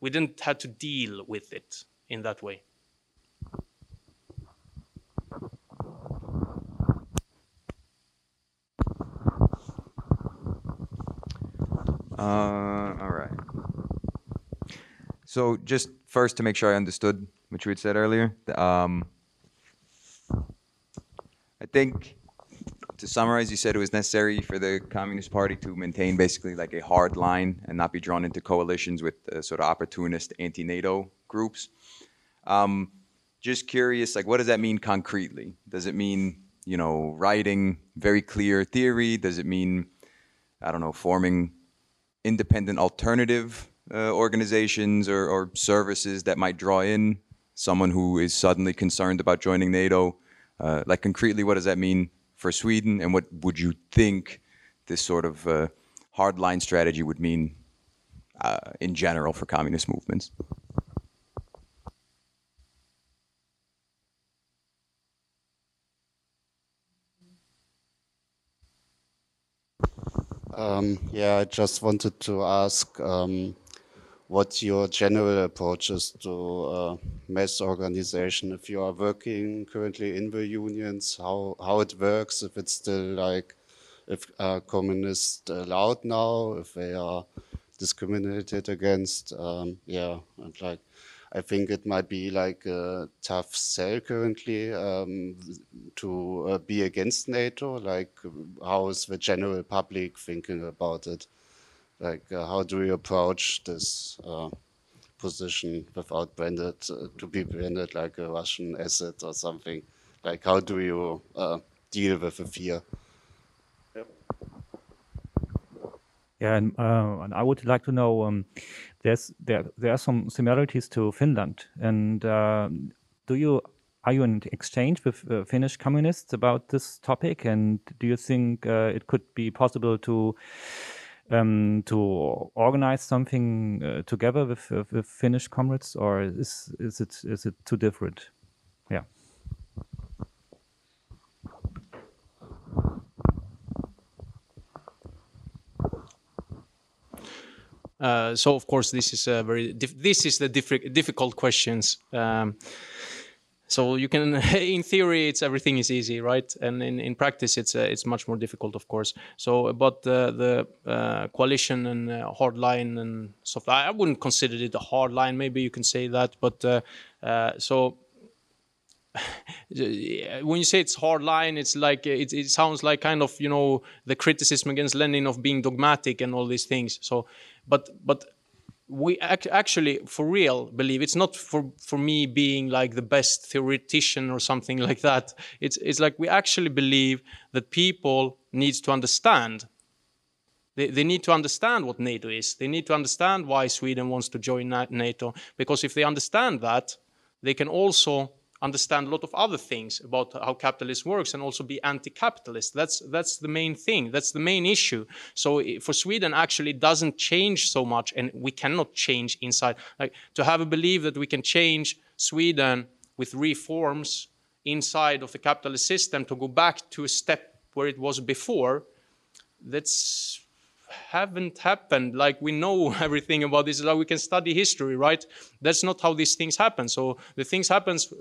we didn't have to deal with it in that way. Uh, all right. So just first to make sure I understood what you had said earlier, um, I think to summarize, you said it was necessary for the Communist Party to maintain basically like a hard line and not be drawn into coalitions with uh, sort of opportunist anti-NATO groups. Um, just curious, like, what does that mean concretely? Does it mean, you know, writing very clear theory? Does it mean, I don't know, forming independent alternative uh, organizations or, or services that might draw in someone who is suddenly concerned about joining NATO? Uh, like concretely, what does that mean for Sweden, and what would you think this sort of uh, hardline strategy would mean uh, in general for communist movements? Um, yeah, I just wanted to ask um, what your general approach is to uh, mass organization. If you are working currently in the unions, how how it works? If it's still like if uh, communists allowed now, if they are discriminated against, um, yeah, and like I think it might be like a tough sell currently um, to uh, be against NATO. Like, how is the general public thinking about it? like uh, how do you approach this uh, position without branded uh, to be branded like a Russian asset or something Like, how do you uh, deal with the fear? Yeah, and, uh, and I would like to know. Um, there's there there are some similarities to Finland, and uh, do you are you in exchange with uh, Finnish communists about this topic? And do you think uh, it could be possible to um, to organize something uh, together with, with Finnish comrades, or is is it is it too different? So of course this is a very this is the difficult questions. Um, so you can, <laughs> in theory, it's everything is easy, right? And in, in practice, it's uh, it's much more difficult, of course. So, but uh, the uh, coalition and uh, hard line and stuff, I wouldn't consider it a hard line. Maybe you can say that, but uh, uh, so <laughs> when you say it's hard line, it's like it, it sounds like kind of you know the criticism against Lenin of being dogmatic and all these things. So, but but we ac actually for real believe it's not for for me being like the best theoretician or something <laughs> like that. It's it's like we actually believe that people needs to understand. They, they need to understand what nato is. They need to understand why sweden wants to join nato because if they understand that they can also understand a lot of other things about how capitalism works and also be anti-capitalist. That's that's the main thing. That's the main issue. So eh, for Sweden, actually, doesn't change so much, and we cannot change inside. Like to have a belief that we can change Sweden with reforms inside of the capitalist system to go back to a step where it was before. That's haven't happened like we know <laughs> everything about this like we can study history right that's not how these things happen so the things happens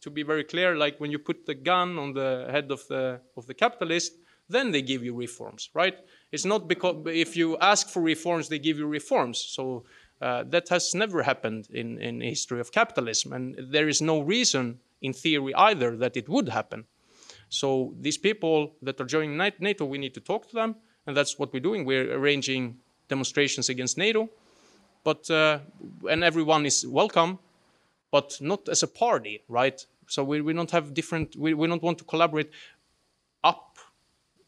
to be very clear like when you put the gun on the head of the of the capitalist then they give you reforms right? It's not because if you ask for reforms they give you reforms. So uh, that has never happened in in history of capitalism and there is no reason in theory either that it would happen. So these people that are joining nato we need to talk to them and that's what we're doing. We're arranging demonstrations against NATO, but uh, and everyone is welcome, but not as a party, right? So we, we don't have different. We, we don't want to collaborate up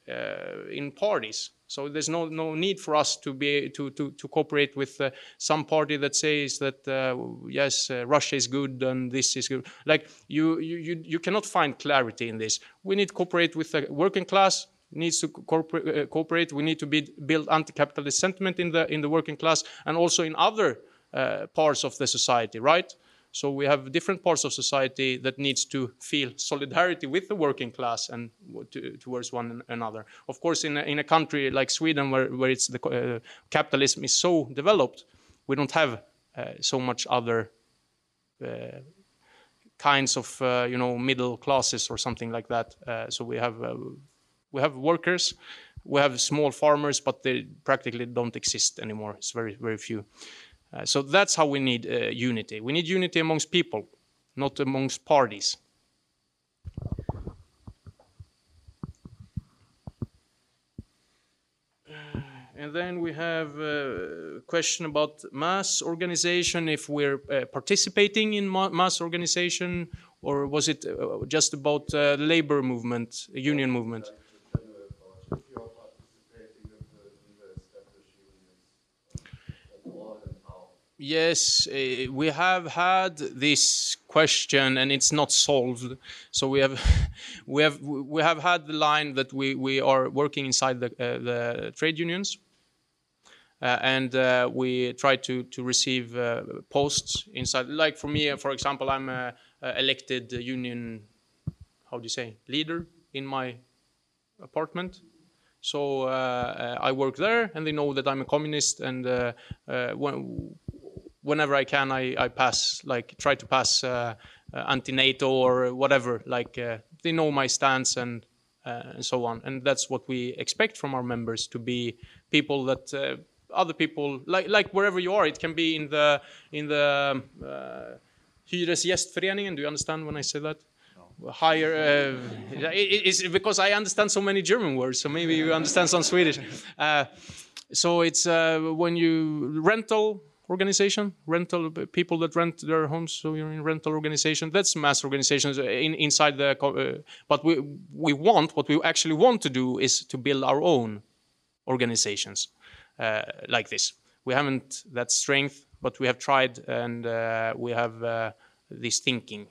uh, in parties. So there's no no need for us to be to to, to cooperate with uh, some party that says that uh, yes uh, Russia is good and this is good. Like you you you cannot find clarity in this. We need to cooperate with the working class needs to cooperate, uh, cooperate. We need to be, build anti-capitalist sentiment in the in the working class and also in other uh, parts of the society, right? So we have different parts of society that needs to feel solidarity with the working class and to, towards one another. Of course, in a, in a country like Sweden, where where it's the uh, capitalism is so developed, we don't have uh, so much other uh, kinds of uh, you know middle classes or something like that. Uh, so we have we have workers, we have small farmers, but they practically don't exist anymore. It's very, very few. Uh, so that's how we need uh, unity. We need unity amongst people, not amongst parties. Uh, and then we have a question about mass organization, if we're uh, participating in ma mass organization, or was it uh, just about uh, labor movement, union movement? Yes, uh, we have had this question and it's not solved. So we have, <laughs> we have, we have had the line that we, we are working inside the, uh, the trade unions. Uh, and we try to, to receive posts inside. Like for me, for example, I'm a, a elected union, how do you say, leader in my apartment. So uh, I work there, and they know that I'm a communist. And uh, uh, when, whenever I can, I, I pass, like, try to pass uh, uh, anti-NATO or whatever. Like, uh, they know my stance and and so on. And that's what we expect from our members to be people that other people, like like wherever you are, it can be in the in the uh, Hyresgästföreningen. Do you understand when I say that? higher uh, it, it's because i understand so many german words so maybe you understand some swedish <laughs> uh, so it's uh, when you rental organization, rental people that rent their homes. So you're in rental organization. That's mass organizations in, inside the. Uh, but we we want what we actually want to do is to build our own organizations uh, like this. We haven't that strength, but we have tried, and uh, we have uh, this thinking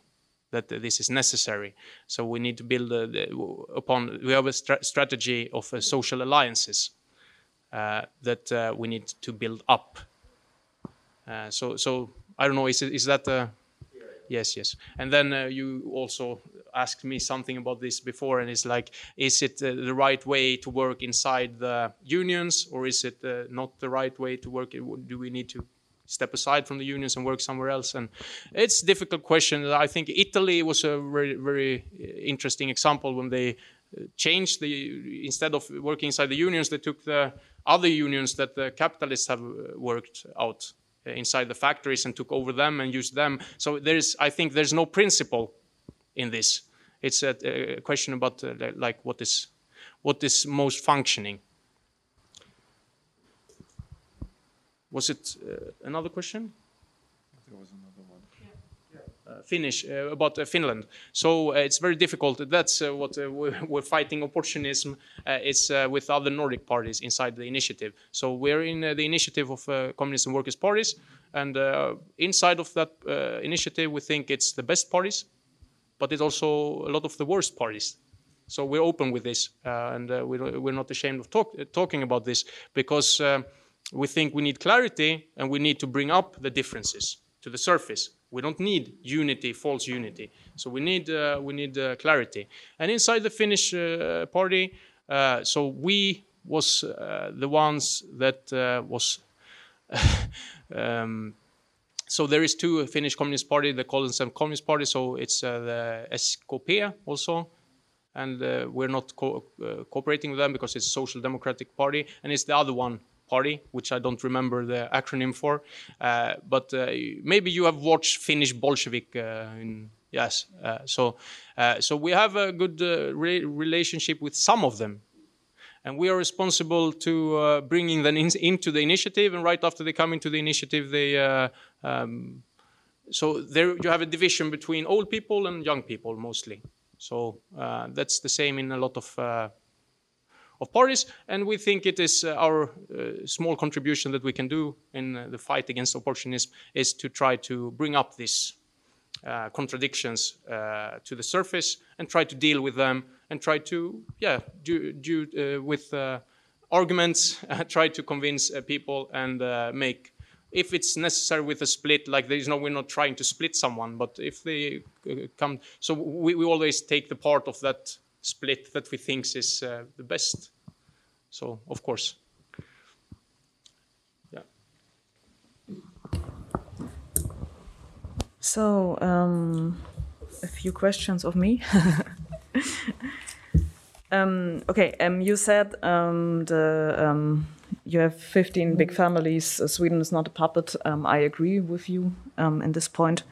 that this is necessary. So we need to build the, upon. We have a strategy of social alliances that we need to build up uh, so, so I don't know. Is is that? Uh, yes, yes. And then uh, you also asked me something about this before, and it's like, is it uh, the right way to work inside the unions, or is it uh, not the right way to work? Do we need to step aside from the unions and work somewhere else? And it's a difficult question. I think Italy was a very, very interesting example when they changed the instead of working inside the unions, they took the other unions that the capitalists have worked out uh, inside the factories and took over them and used them. So there's, I think, there's no principle in this. It's a, a question about uh, like what is what is most functioning. Was it uh, another question? There was another. Uh, Uh, Finnish uh, about uh, Finland. So uh, it's very difficult. That's uh, what we're fighting opportunism. it's with other Nordic parties inside the initiative. So we're in the initiative of communist and workers' parties, and inside of that initiative, we think it's the best parties, but it's also a lot of the worst parties. So we're open with this, uh, and uh, we're, we're, not ashamed of talk, uh, talking about this because we think we need clarity and we need to bring up the differences to the surface. We don't need unity, false unity. So we need uh, we need uh, clarity. And inside the Finnish uh, party, uh, so we was uh, the ones that uh, was. <laughs> um, so there is two Finnish Communist Party, They the Colonel Communist Party. So it's the SKP also, and we're not co cooperating with them because it's Social Democratic Party, and it's the other one Party, which I don't remember the acronym for. Uh, but uh, maybe you have watched Finnish Bolshevik. Uh, in, yes, uh, so uh, so we have a good uh, re relationship with some of them, and we are responsible to bringing them in, into the initiative. And right after they come into the initiative, they. Um, so there you have a division between old people and young people mostly. So that's the same in a lot of of parties, and we think it is uh, our uh, small contribution that we can do in uh, the fight against opportunism is to try to bring up these contradictions to the surface and try to deal with them and try to, yeah, do, do with arguments, <laughs> try to convince people and make if it's necessary with a split, like there is no, we're not trying to split someone, but if they come, so we, we always take the part of that split that we think is uh, the best. So, of course. Yeah. So, um, a few questions of me. <laughs> um, okay, um, you said um, the um, you have 15 big families. Uh, Sweden is not a puppet. Um, I agree with you um, in this point.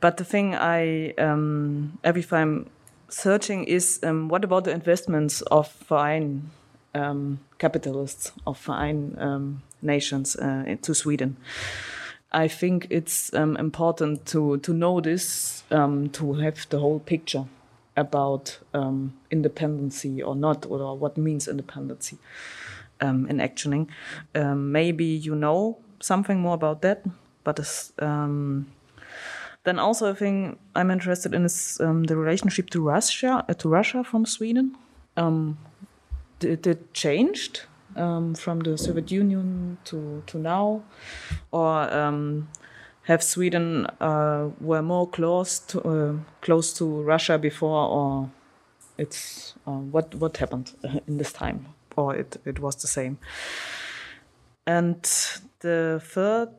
But the thing I um, every time searching is um, what about the investments of foreign um, capitalists, of foreign um, nations uh, into Sweden? I think it's um, important to, to know this, um, to have the whole picture about um, independency or not, or what means independency in actioning. maybe you know something more about that, but um, then also a thing I'm interested in is um, the relationship to Russia, uh, to Russia from Sweden. Um, did it changed um, from the Soviet Union to to now, or um, have Sweden uh, were more close to uh, close to Russia before, or it's uh, what what happened <laughs> in this time, or it it was the same. And the third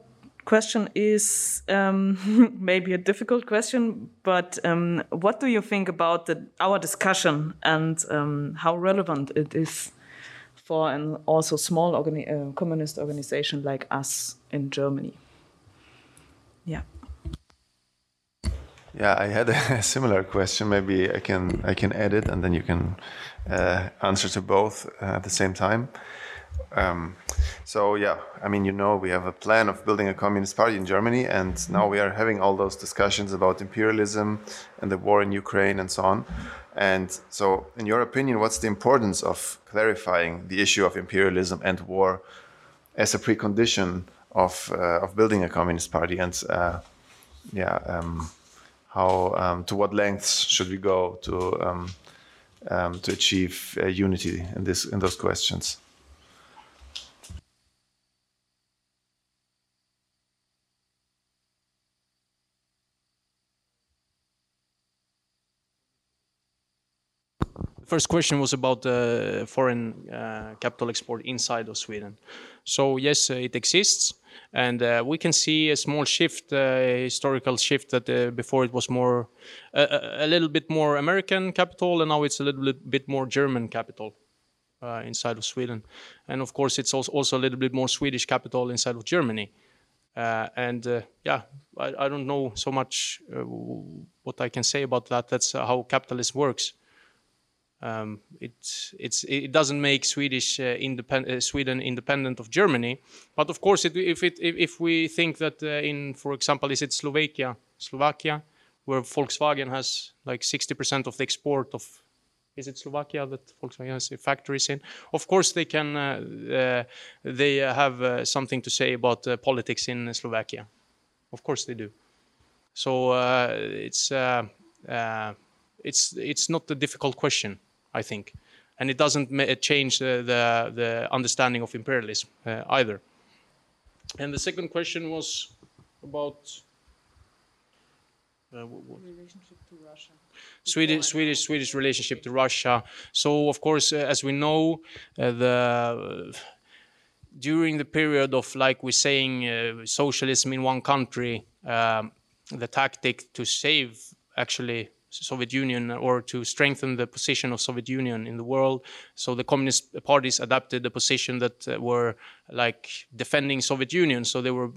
question is um, <laughs> maybe a difficult question, but um, what do you think about the, our discussion and um, how relevant it is for an also small organi uh, communist organization like us in Germany? Yeah. Yeah, I had <laughs> a similar question. Maybe I can I can edit, and then you can uh, answer to both uh, at the same time. Um, So yeah, I mean, you know, we have a plan of building a communist party in Germany, and now we are having all those discussions about imperialism and the war in Ukraine and so on. And so, in your opinion, what's the importance of clarifying the issue of imperialism and war as a precondition of uh, of building a communist party? And uh, yeah, um, how um, to what lengths should we go to um, um, to achieve uh, unity in this in those questions? First question was about the foreign uh, capital export inside of Sweden. So yes, uh, it exists, and uh, we can see a small shift, a historical shift that uh, before it was more, a little bit more American capital, and now it's a little bit more German capital uh, inside of Sweden, and of course it's also, a little bit more Swedish capital inside of Germany. Uh, and yeah, I, I, don't know so much what I can say about that. That's how capitalism works. Um, it, it doesn't make Swedish uh, independ uh, Sweden independent of Germany, but of course, it, if, it, if we think that uh, in, for example, is it Slovakia, Slovakia, where Volkswagen has like 60% of the export of, is it Slovakia that Volkswagen has factories in? Of course, they can, uh, uh, they have uh, something to say about politics in Slovakia. Of course, they do. So it's it's it's not a difficult question. I think, and it doesn't change the, the, the understanding of imperialism uh, either. And the second question was about uh, relationship to Russia. Swedish, Swedish, Swedish relationship to Russia. So, of course, uh, as we know, uh, the during the period of, like we're saying, uh, socialism in one country, um, the tactic to save actually Soviet Union or to strengthen the position of Soviet Union in the world. So the communist parties adapted the position that uh, were like defending Soviet Union. So they were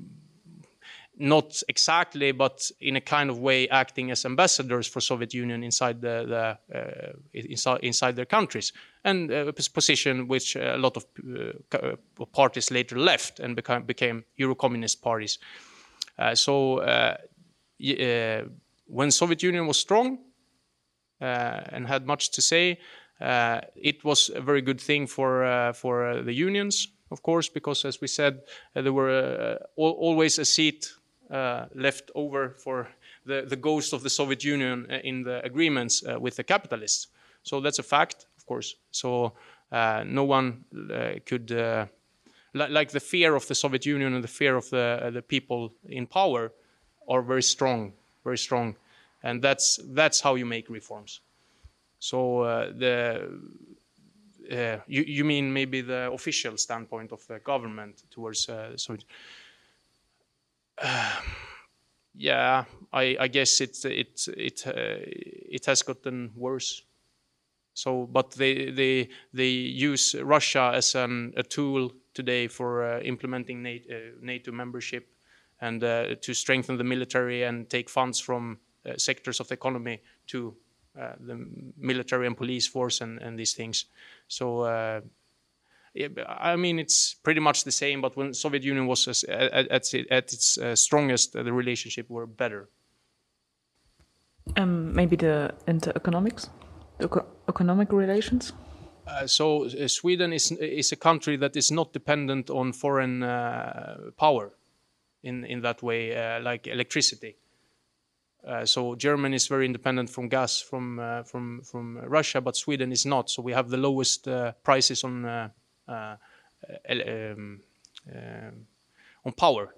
not exactly, but in a kind of way, acting as ambassadors for Soviet Union inside the, the uh, inside, inside their countries, and uh, a position which a lot of uh, uh, parties later left and became became Euro-communist parties. Uh, so when Soviet Union was strong uh, and had much to say, uh, it was a very good thing for uh, for uh, the unions, of course, because as we said, uh, there were uh, always a seat left over for the, the ghost of the Soviet Union in the agreements with the capitalists. So that's a fact, of course. So no one could like the fear of the Soviet Union and the fear of the uh, the people in power are very strong, very strong and that's that's how you make reforms. So uh, the uh, you you mean maybe the official standpoint of the government towards uh, so. <sighs> yeah, I, I guess it it it uh, it has gotten worse. So, but they they they use Russia as an, a tool today for uh, implementing NATO, uh, NATO membership and to strengthen the military and take funds from uh, sectors of the economy to uh, the military and police force and, and these things. So uh, I mean, it's pretty much the same. But when Soviet Union was at, at, at its uh, strongest, uh, the relationship were better. Um, maybe the inter-economics, the economic relations. Uh, so Sweden is is a country that is not dependent on foreign power, in in that way, like electricity. Uh, so Germany is very independent from gas from uh, from from Russia, but Sweden is not. So we have the lowest uh, prices on uh, uh, um, on power.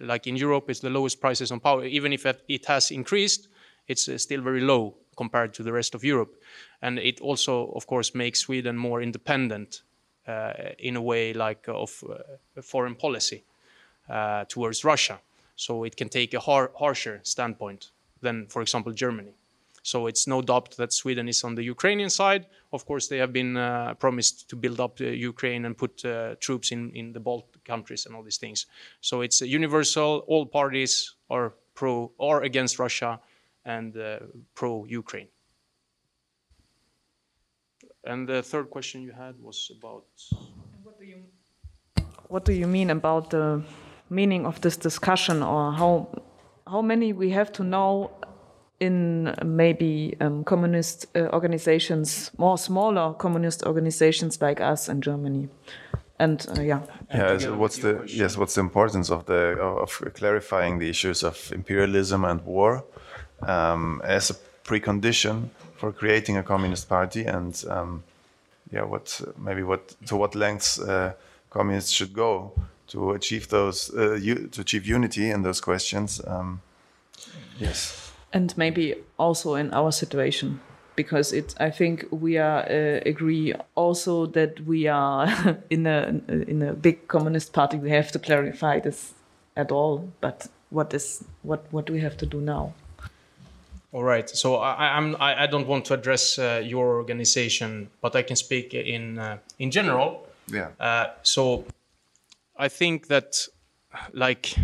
Like in Europe, it's the lowest prices on power. Even if it has increased, it's still very low compared to the rest of Europe. And it also, of course, makes Sweden more independent in a way, like of foreign policy towards Russia so it can take a har harsher standpoint than, for example, Germany. So it's no doubt that Sweden is on the Ukrainian side. Of course, they have been uh, promised to build up uh, Ukraine and put uh, troops in, in the Baltic countries and all these things. So it's universal. All parties are pro or against Russia and uh, pro Ukraine. And the third question you had was about. What do you what do you mean about the meaning of this discussion, or how how many we have to know in maybe um, communist uh, organizations, more smaller communist organizations like us in Germany, and uh, yeah. Yeah. So what's the yes? What's the importance of the of clarifying the issues of imperialism and war um, as a precondition for creating a communist party and um, yeah, what maybe what to what lengths uh, communists should go to achieve those uh, to achieve unity in those questions. Um, yes, and maybe also in our situation because it I think we are uh, agree also that we are <laughs> in a in a big communist party. We have to clarify this at all, but what is what what do we have to do now? All right. So I, I'm I, I don't want to address uh, your organization, but I can speak in uh, in general. Yeah. Uh, so I think that like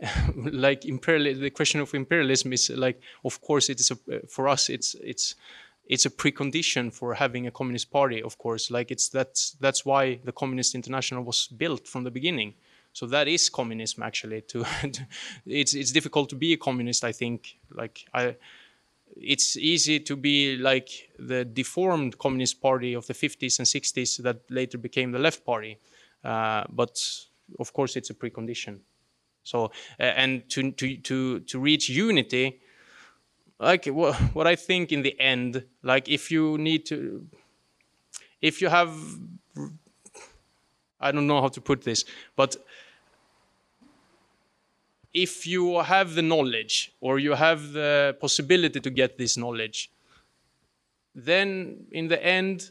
<laughs> like imperial the question of imperialism is like of course it is a, for us it's it's it's a precondition for having a communist party of course. Like it's that's that's why the communist international was built from the beginning. So that is communism actually to, <laughs> it's it's difficult to be a communist i think. Like i it's easy to be like the deformed communist party of the 50s and 60s that later became the left party. Uh, but of course, it's a precondition. So, uh, and to, to, to, to reach unity, like what, what I think in the end, like if you need to, if you have, I don't know how to put this, but if you have the knowledge or you have the possibility to get this knowledge, then in the end,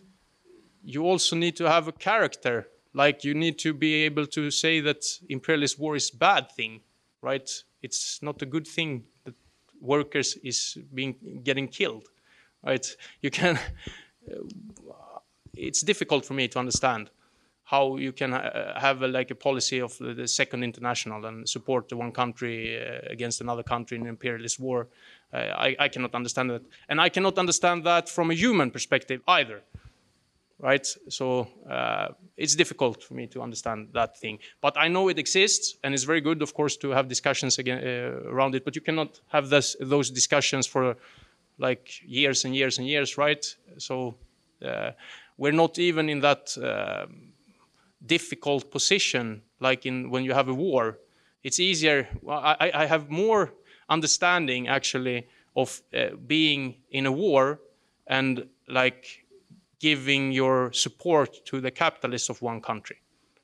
you also need to have a character. Like you need to be able to say that imperialist war is bad thing, right? It's not a good thing that workers is being getting killed, right? You can. It's difficult for me to understand how you can uh, have a, like a policy of the second international and support the one country uh, against another country in an imperialist war. Uh, I, I, cannot understand that, and I cannot understand that from a human perspective either. Right, so uh, it's difficult for me to understand that thing. But I know it exists, and it's very good, of course, to have discussions again, uh, around it. But you cannot have this, those discussions for like years and years and years, right? So uh, we're not even in that difficult position, like in when you have a war. It's easier. I, I have more understanding actually of uh, being in a war and like giving your support to the capitalists of one country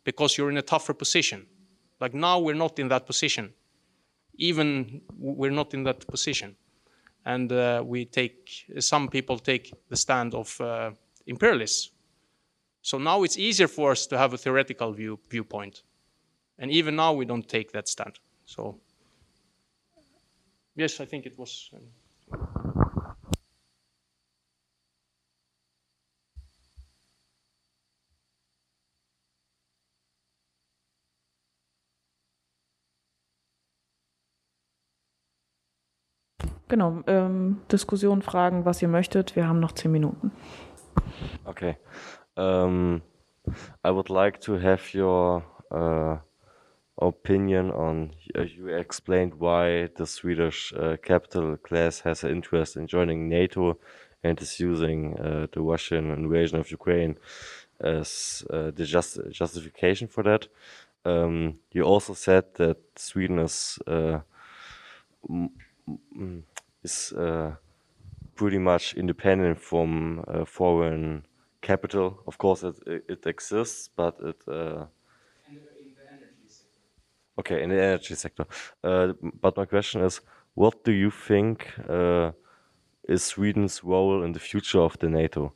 because you're in a tougher position. Like now we're not in that position. Even we're not in that position. And uh, we take, some people take the stand of uh, imperialists so now it's easier for us to have a theoretical view, viewpoint. And even now we don't take that stand. So yes, I think it was. Um, Genau, ähm, Diskussion, Fragen, was ihr möchtet. Wir haben noch zehn Minuten. Okay. Um, I would like to have your uh, opinion on. Uh, you explained why the Swedish uh, capital class has an interest in joining NATO and is using uh, the Russian invasion of Ukraine as uh, the just justification for that. Um, you also said that Sweden is uh, is pretty much independent from foreign capital. Of course, it, it exists, but it. Uh, okay, in the energy sector. Uh, but my question is, what do you think uh, is Sweden's role in the future of the NATO?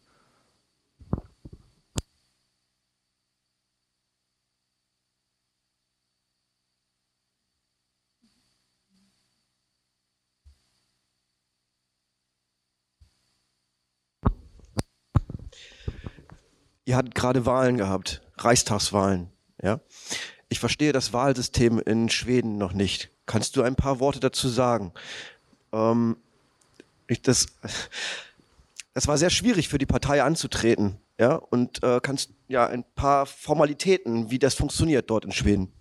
Ihr hattet gerade Wahlen gehabt, Reichstagswahlen, ja. Ich verstehe das Wahlsystem in Schweden noch nicht. Kannst du ein paar Worte dazu sagen? Ähm, ich, das, das war sehr schwierig für die Partei anzutreten Ja, und äh, kannst ja ein paar Formalitäten, wie das funktioniert dort in Schweden.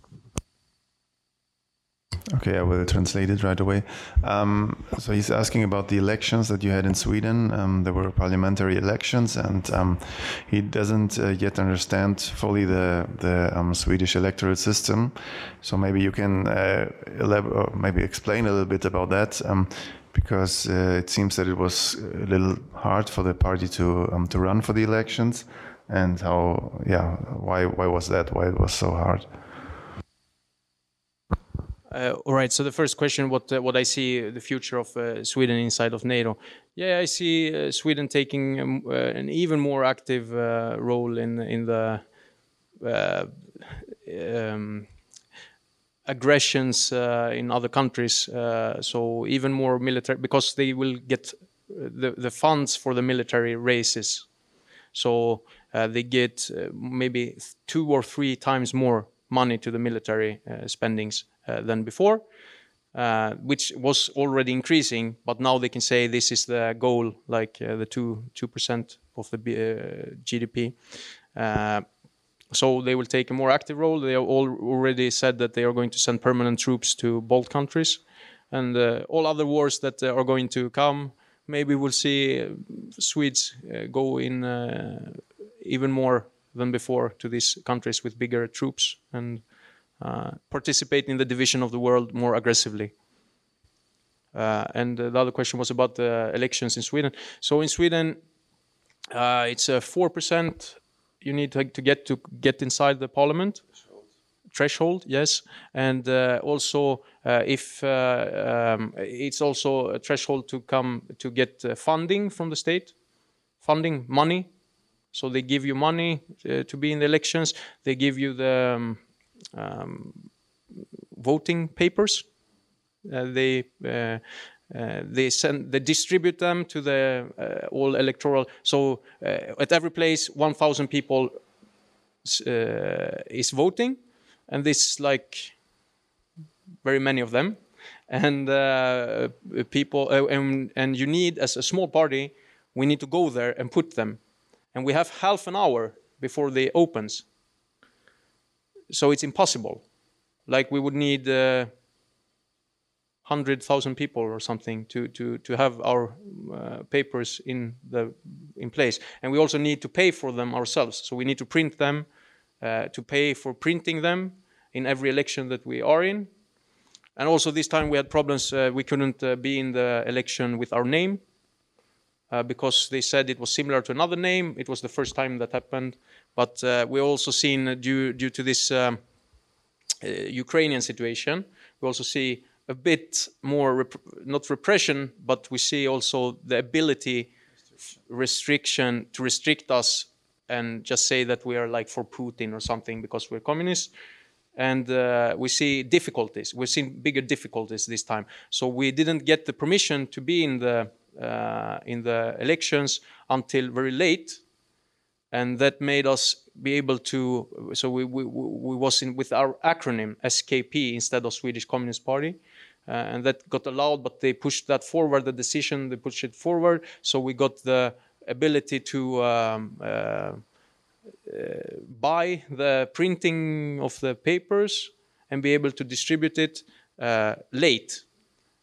Okay, I will translate it right away. Um, so he's asking about the elections that you had in Sweden. Um, there were parliamentary elections, and um, he doesn't uh, yet understand fully the the um, Swedish electoral system. So maybe you can uh, maybe explain a little bit about that, um, because uh, it seems that it was a little hard for the party to um, to run for the elections, and how yeah why why was that? Why it was so hard? Uh, all right. So the first question, what uh, what I see the future of uh, Sweden inside of NATO? Yeah, I see uh, Sweden taking um, uh, an even more active uh, role in in the um, aggressions in other countries. so even more military because they will get the the funds for the military races. So they get maybe two or three times more money to the military spendings uh, Uh, than before, uh, which was already increasing, but now they can say this is the goal, like uh, the two two percent of the uh, GDP. Uh, so they will take a more active role. They have already said that they are going to send permanent troops to both countries, and all other wars that are going to come. Maybe we'll see Swedes go in even more than before to these countries with bigger troops and uh, participate in the division of the world more aggressively. Uh, and the other question was about the elections in Sweden. So in Sweden, uh, it's a four percent. You need to, to, get to get inside the parliament threshold. threshold yes, and uh, also uh, if uh, um, it's also a threshold to come to get funding from the state, funding money. So they give you money to be in the elections. They give you the um, um, voting papers. Uh, they uh, uh, they send they distribute them to the uh, all electoral. So uh, at every place, 1,000 people uh, is voting, and this like very many of them, and people and and you need as a small party, we need to go there and put them, and we have half an hour before they opens so it's impossible. Like we would need uh, 100,000 people or something to, to, to have our uh, papers in, the, in place. And we also need to pay for them ourselves. So we need to print them, uh, to pay for printing them in every election that we are in. And also this time we had problems. Uh, we couldn't uh, be in the election with our name uh, because they said it was similar to another name. It was the first time that happened. But uh, we also seen uh, due due to this um, uh, Ukrainian situation, we also see a bit more rep not repression, but we see also the ability restriction to restrict us and just say that we are like for Putin or something because we're communists. And uh, we see difficulties. We've seen bigger difficulties this time. So we didn't get the permission to be in the uh, in the elections until very late and that made us be able to so we, we, we was in with our acronym skp instead of swedish communist party uh, and that got allowed but they pushed that forward the decision they pushed it forward so we got the ability to um, uh, uh, buy the printing of the papers and be able to distribute it uh, late.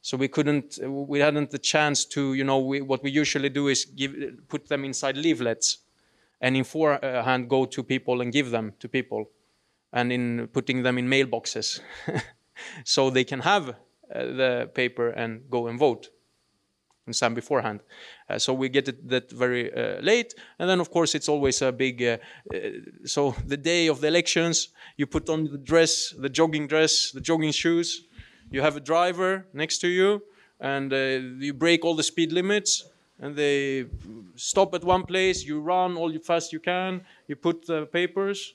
So we couldn't we hadn't the chance to you know we, what we usually do is give put them inside leaflets and in forehand go to people and give them to people and in putting them in mailboxes <laughs> so they can have uh, the paper and go and vote and some beforehand. Uh, so we get it that very uh, late, and then of course it's always a big. Uh, uh so the day of the elections, you put on the dress, the jogging dress, the jogging shoes. You have a driver next to you, and uh, you break all the speed limits and they stop at one place, you run all you fast you can, you put the papers,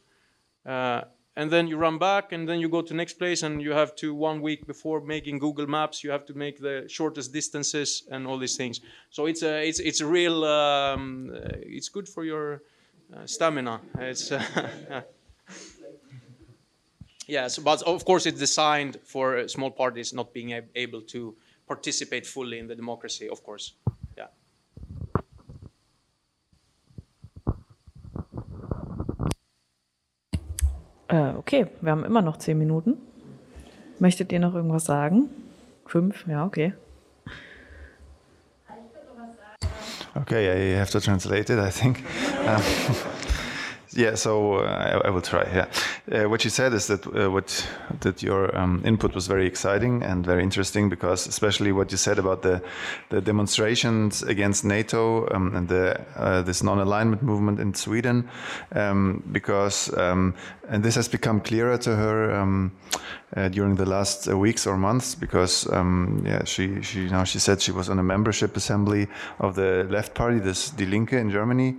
uh, and then you run back, and then you go to next place, and you have to one week before making Google Maps, you have to make the shortest distances and all these things. So it's a it's it's a real um, it's good for your uh, stamina. It's <laughs> yes, but of course it's designed for small parties not being able to participate fully in the democracy, of course. Äh, okay, wir haben immer noch zehn Minuten. Möchtet ihr noch irgendwas sagen? Fünf, ja, okay. Okay, I have to translate it, I think. <laughs> Um, <laughs> yeah, so uh, I, I, will try. Yeah, uh, what you said is that uh, what that your um, input was very exciting and very interesting because especially what you said about the the demonstrations against NATO um, and the uh, this non-alignment movement in Sweden, um, because um, and this has become clearer to her um, uh, during the last uh, weeks or months because um, yeah she she now she said she was on a membership assembly of the left party this Die Linke in Germany.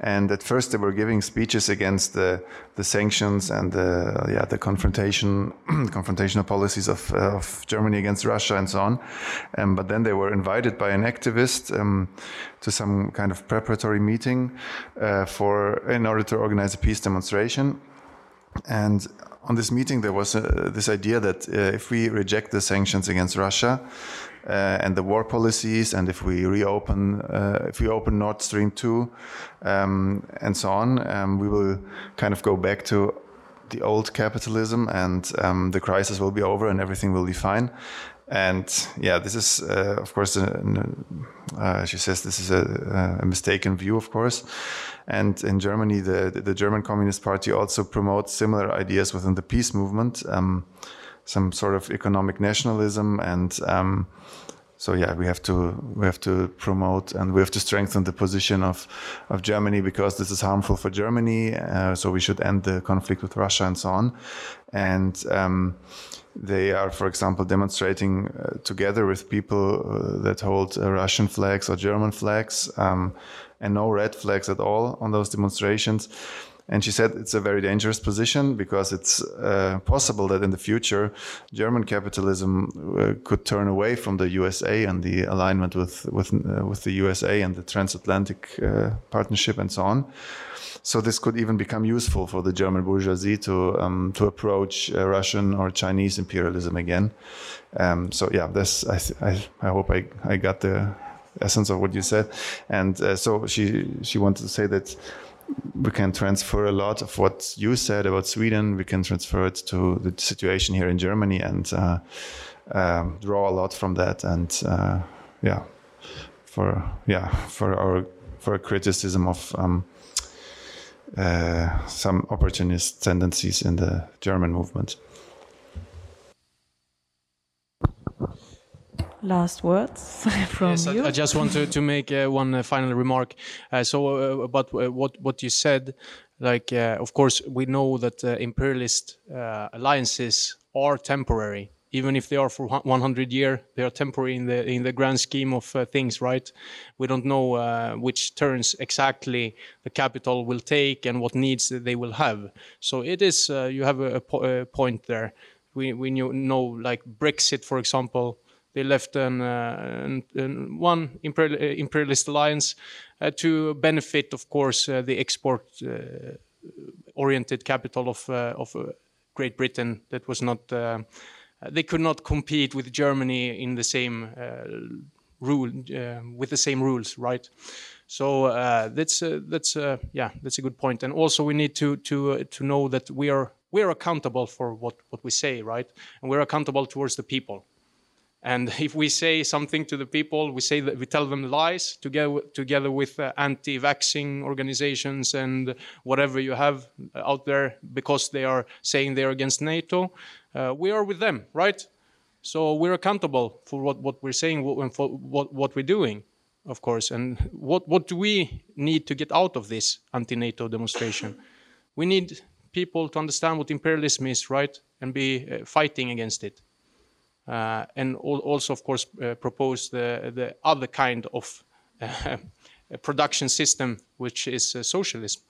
And at first they were giving speeches against the the sanctions and the yeah the confrontation <clears throat> confrontational policies of uh, of Germany against Russia and so on. Um, but then they were invited by an activist um, to some kind of preparatory meeting uh, for in order to organize a peace demonstration. And on this meeting, there was uh, this idea that uh, if we reject the sanctions against Russia uh, and the war policies, and if we reopen, uh, if we open Nord Stream 2 um, and so on, um, we will kind of go back to the old capitalism and um, the crisis will be over and everything will be fine. And yeah, this is, uh, of course, uh, she says this is a, a mistaken view, of course. And in Germany, the, the German Communist Party also promotes similar ideas within the peace movement, um, some sort of economic nationalism, and um, so yeah, we have to we have to promote and we have to strengthen the position of of Germany because this is harmful for Germany. Uh, so we should end the conflict with Russia and so on. And um, they are, for example, demonstrating uh, together with people uh, that hold uh, Russian flags or German flags. Um, and no red flags at all on those demonstrations. And she said it's a very dangerous position because it's uh, possible that in the future German capitalism uh, could turn away from the USA and the alignment with with uh, with the USA and the transatlantic uh, partnership and so on. So this could even become useful for the German bourgeoisie to um, to approach uh, Russian or Chinese imperialism again. Um, so yeah, this I, I, I hope I I got the essence of what you said. And uh, so she she wanted to say that we can transfer a lot of what you said about Sweden. We can transfer it to the situation here in Germany and uh, um, draw a lot from that. And uh, yeah, for yeah for our for a criticism of. Um, uh, some opportunist tendencies in the German movement. Last words <laughs> from yes, you? I, I, just want to, to make uh, one uh, final remark. Uh, so uh, about uh, what what you said, like uh, of course we know that imperialist alliances are temporary. Even if they are for 100 years, they are temporary in the in the grand scheme of things, right? We don't know which turns exactly the capital will take and what needs they will have. So it is you have a, a, po a point there. We we know like Brexit, for example they left an, uh, an, an one uh, imperialist alliance uh, to benefit, of course, the export-oriented capital of of Great Britain. That was not. they could not compete with Germany in the same rule with the same rules, right? So uh, that's uh, that's uh, yeah that's a good point. And also we need to to to know that we are we are accountable for what what we say, right? And we're accountable towards the people. And <laughs> if we say something to the people, we say that we tell them lies together, together with uh, anti-vaccine organizations and whatever you have out there because they are saying they're against NATO. Uh, we are with them, right? So we're accountable for what, what we're saying and for what, what we're doing, of course. And what, what do we need to get out of this anti-NATO demonstration? We need people to understand what imperialism is, right? And be uh, fighting against it. Uh, and also, of course, uh, propose the, the other kind of uh, <laughs> production system, which is socialism.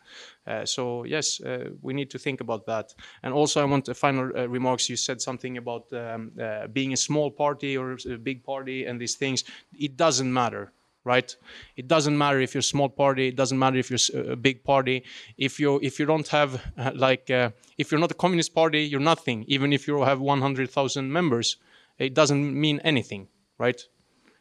so yes, we need to think about that. And also, I want a final remarks. You said something about um, being a small party or a big party and these things. It doesn't matter right? It doesn't matter if you're a small party. It doesn't matter if you're a big party. If you if you don't have uh, like uh, if you're not a communist party, you're nothing. Even if you have 100,000 members, it doesn't mean anything, right?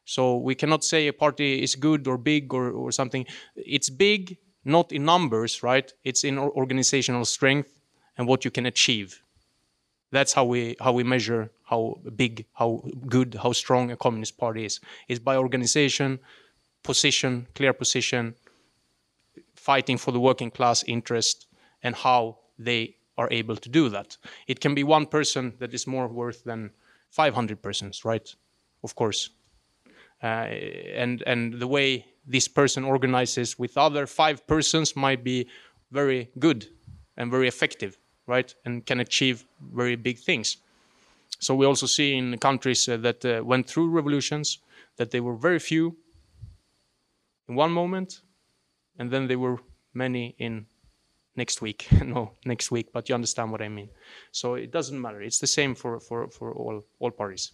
So we cannot say a party is good or big or, or something. It's big, not in numbers, right? It's in organizational strength and what you can achieve. That's how we how we measure how big, how good, how strong a communist party is. Is by organization, position, clear position, fighting for the working class interest, and how they are able to do that. It can be one person that is more worth than 500 persons, right? Of course. Uh, and and the way this person organizes with other five persons might be very good and very effective, right? And can achieve very big things. So we also see in countries uh, that uh, went through revolutions that they were very few in one moment, and then they were many in next week. <laughs> no, next week, but you understand what I mean. So it doesn't matter. It's the same for, for, for all, all parties.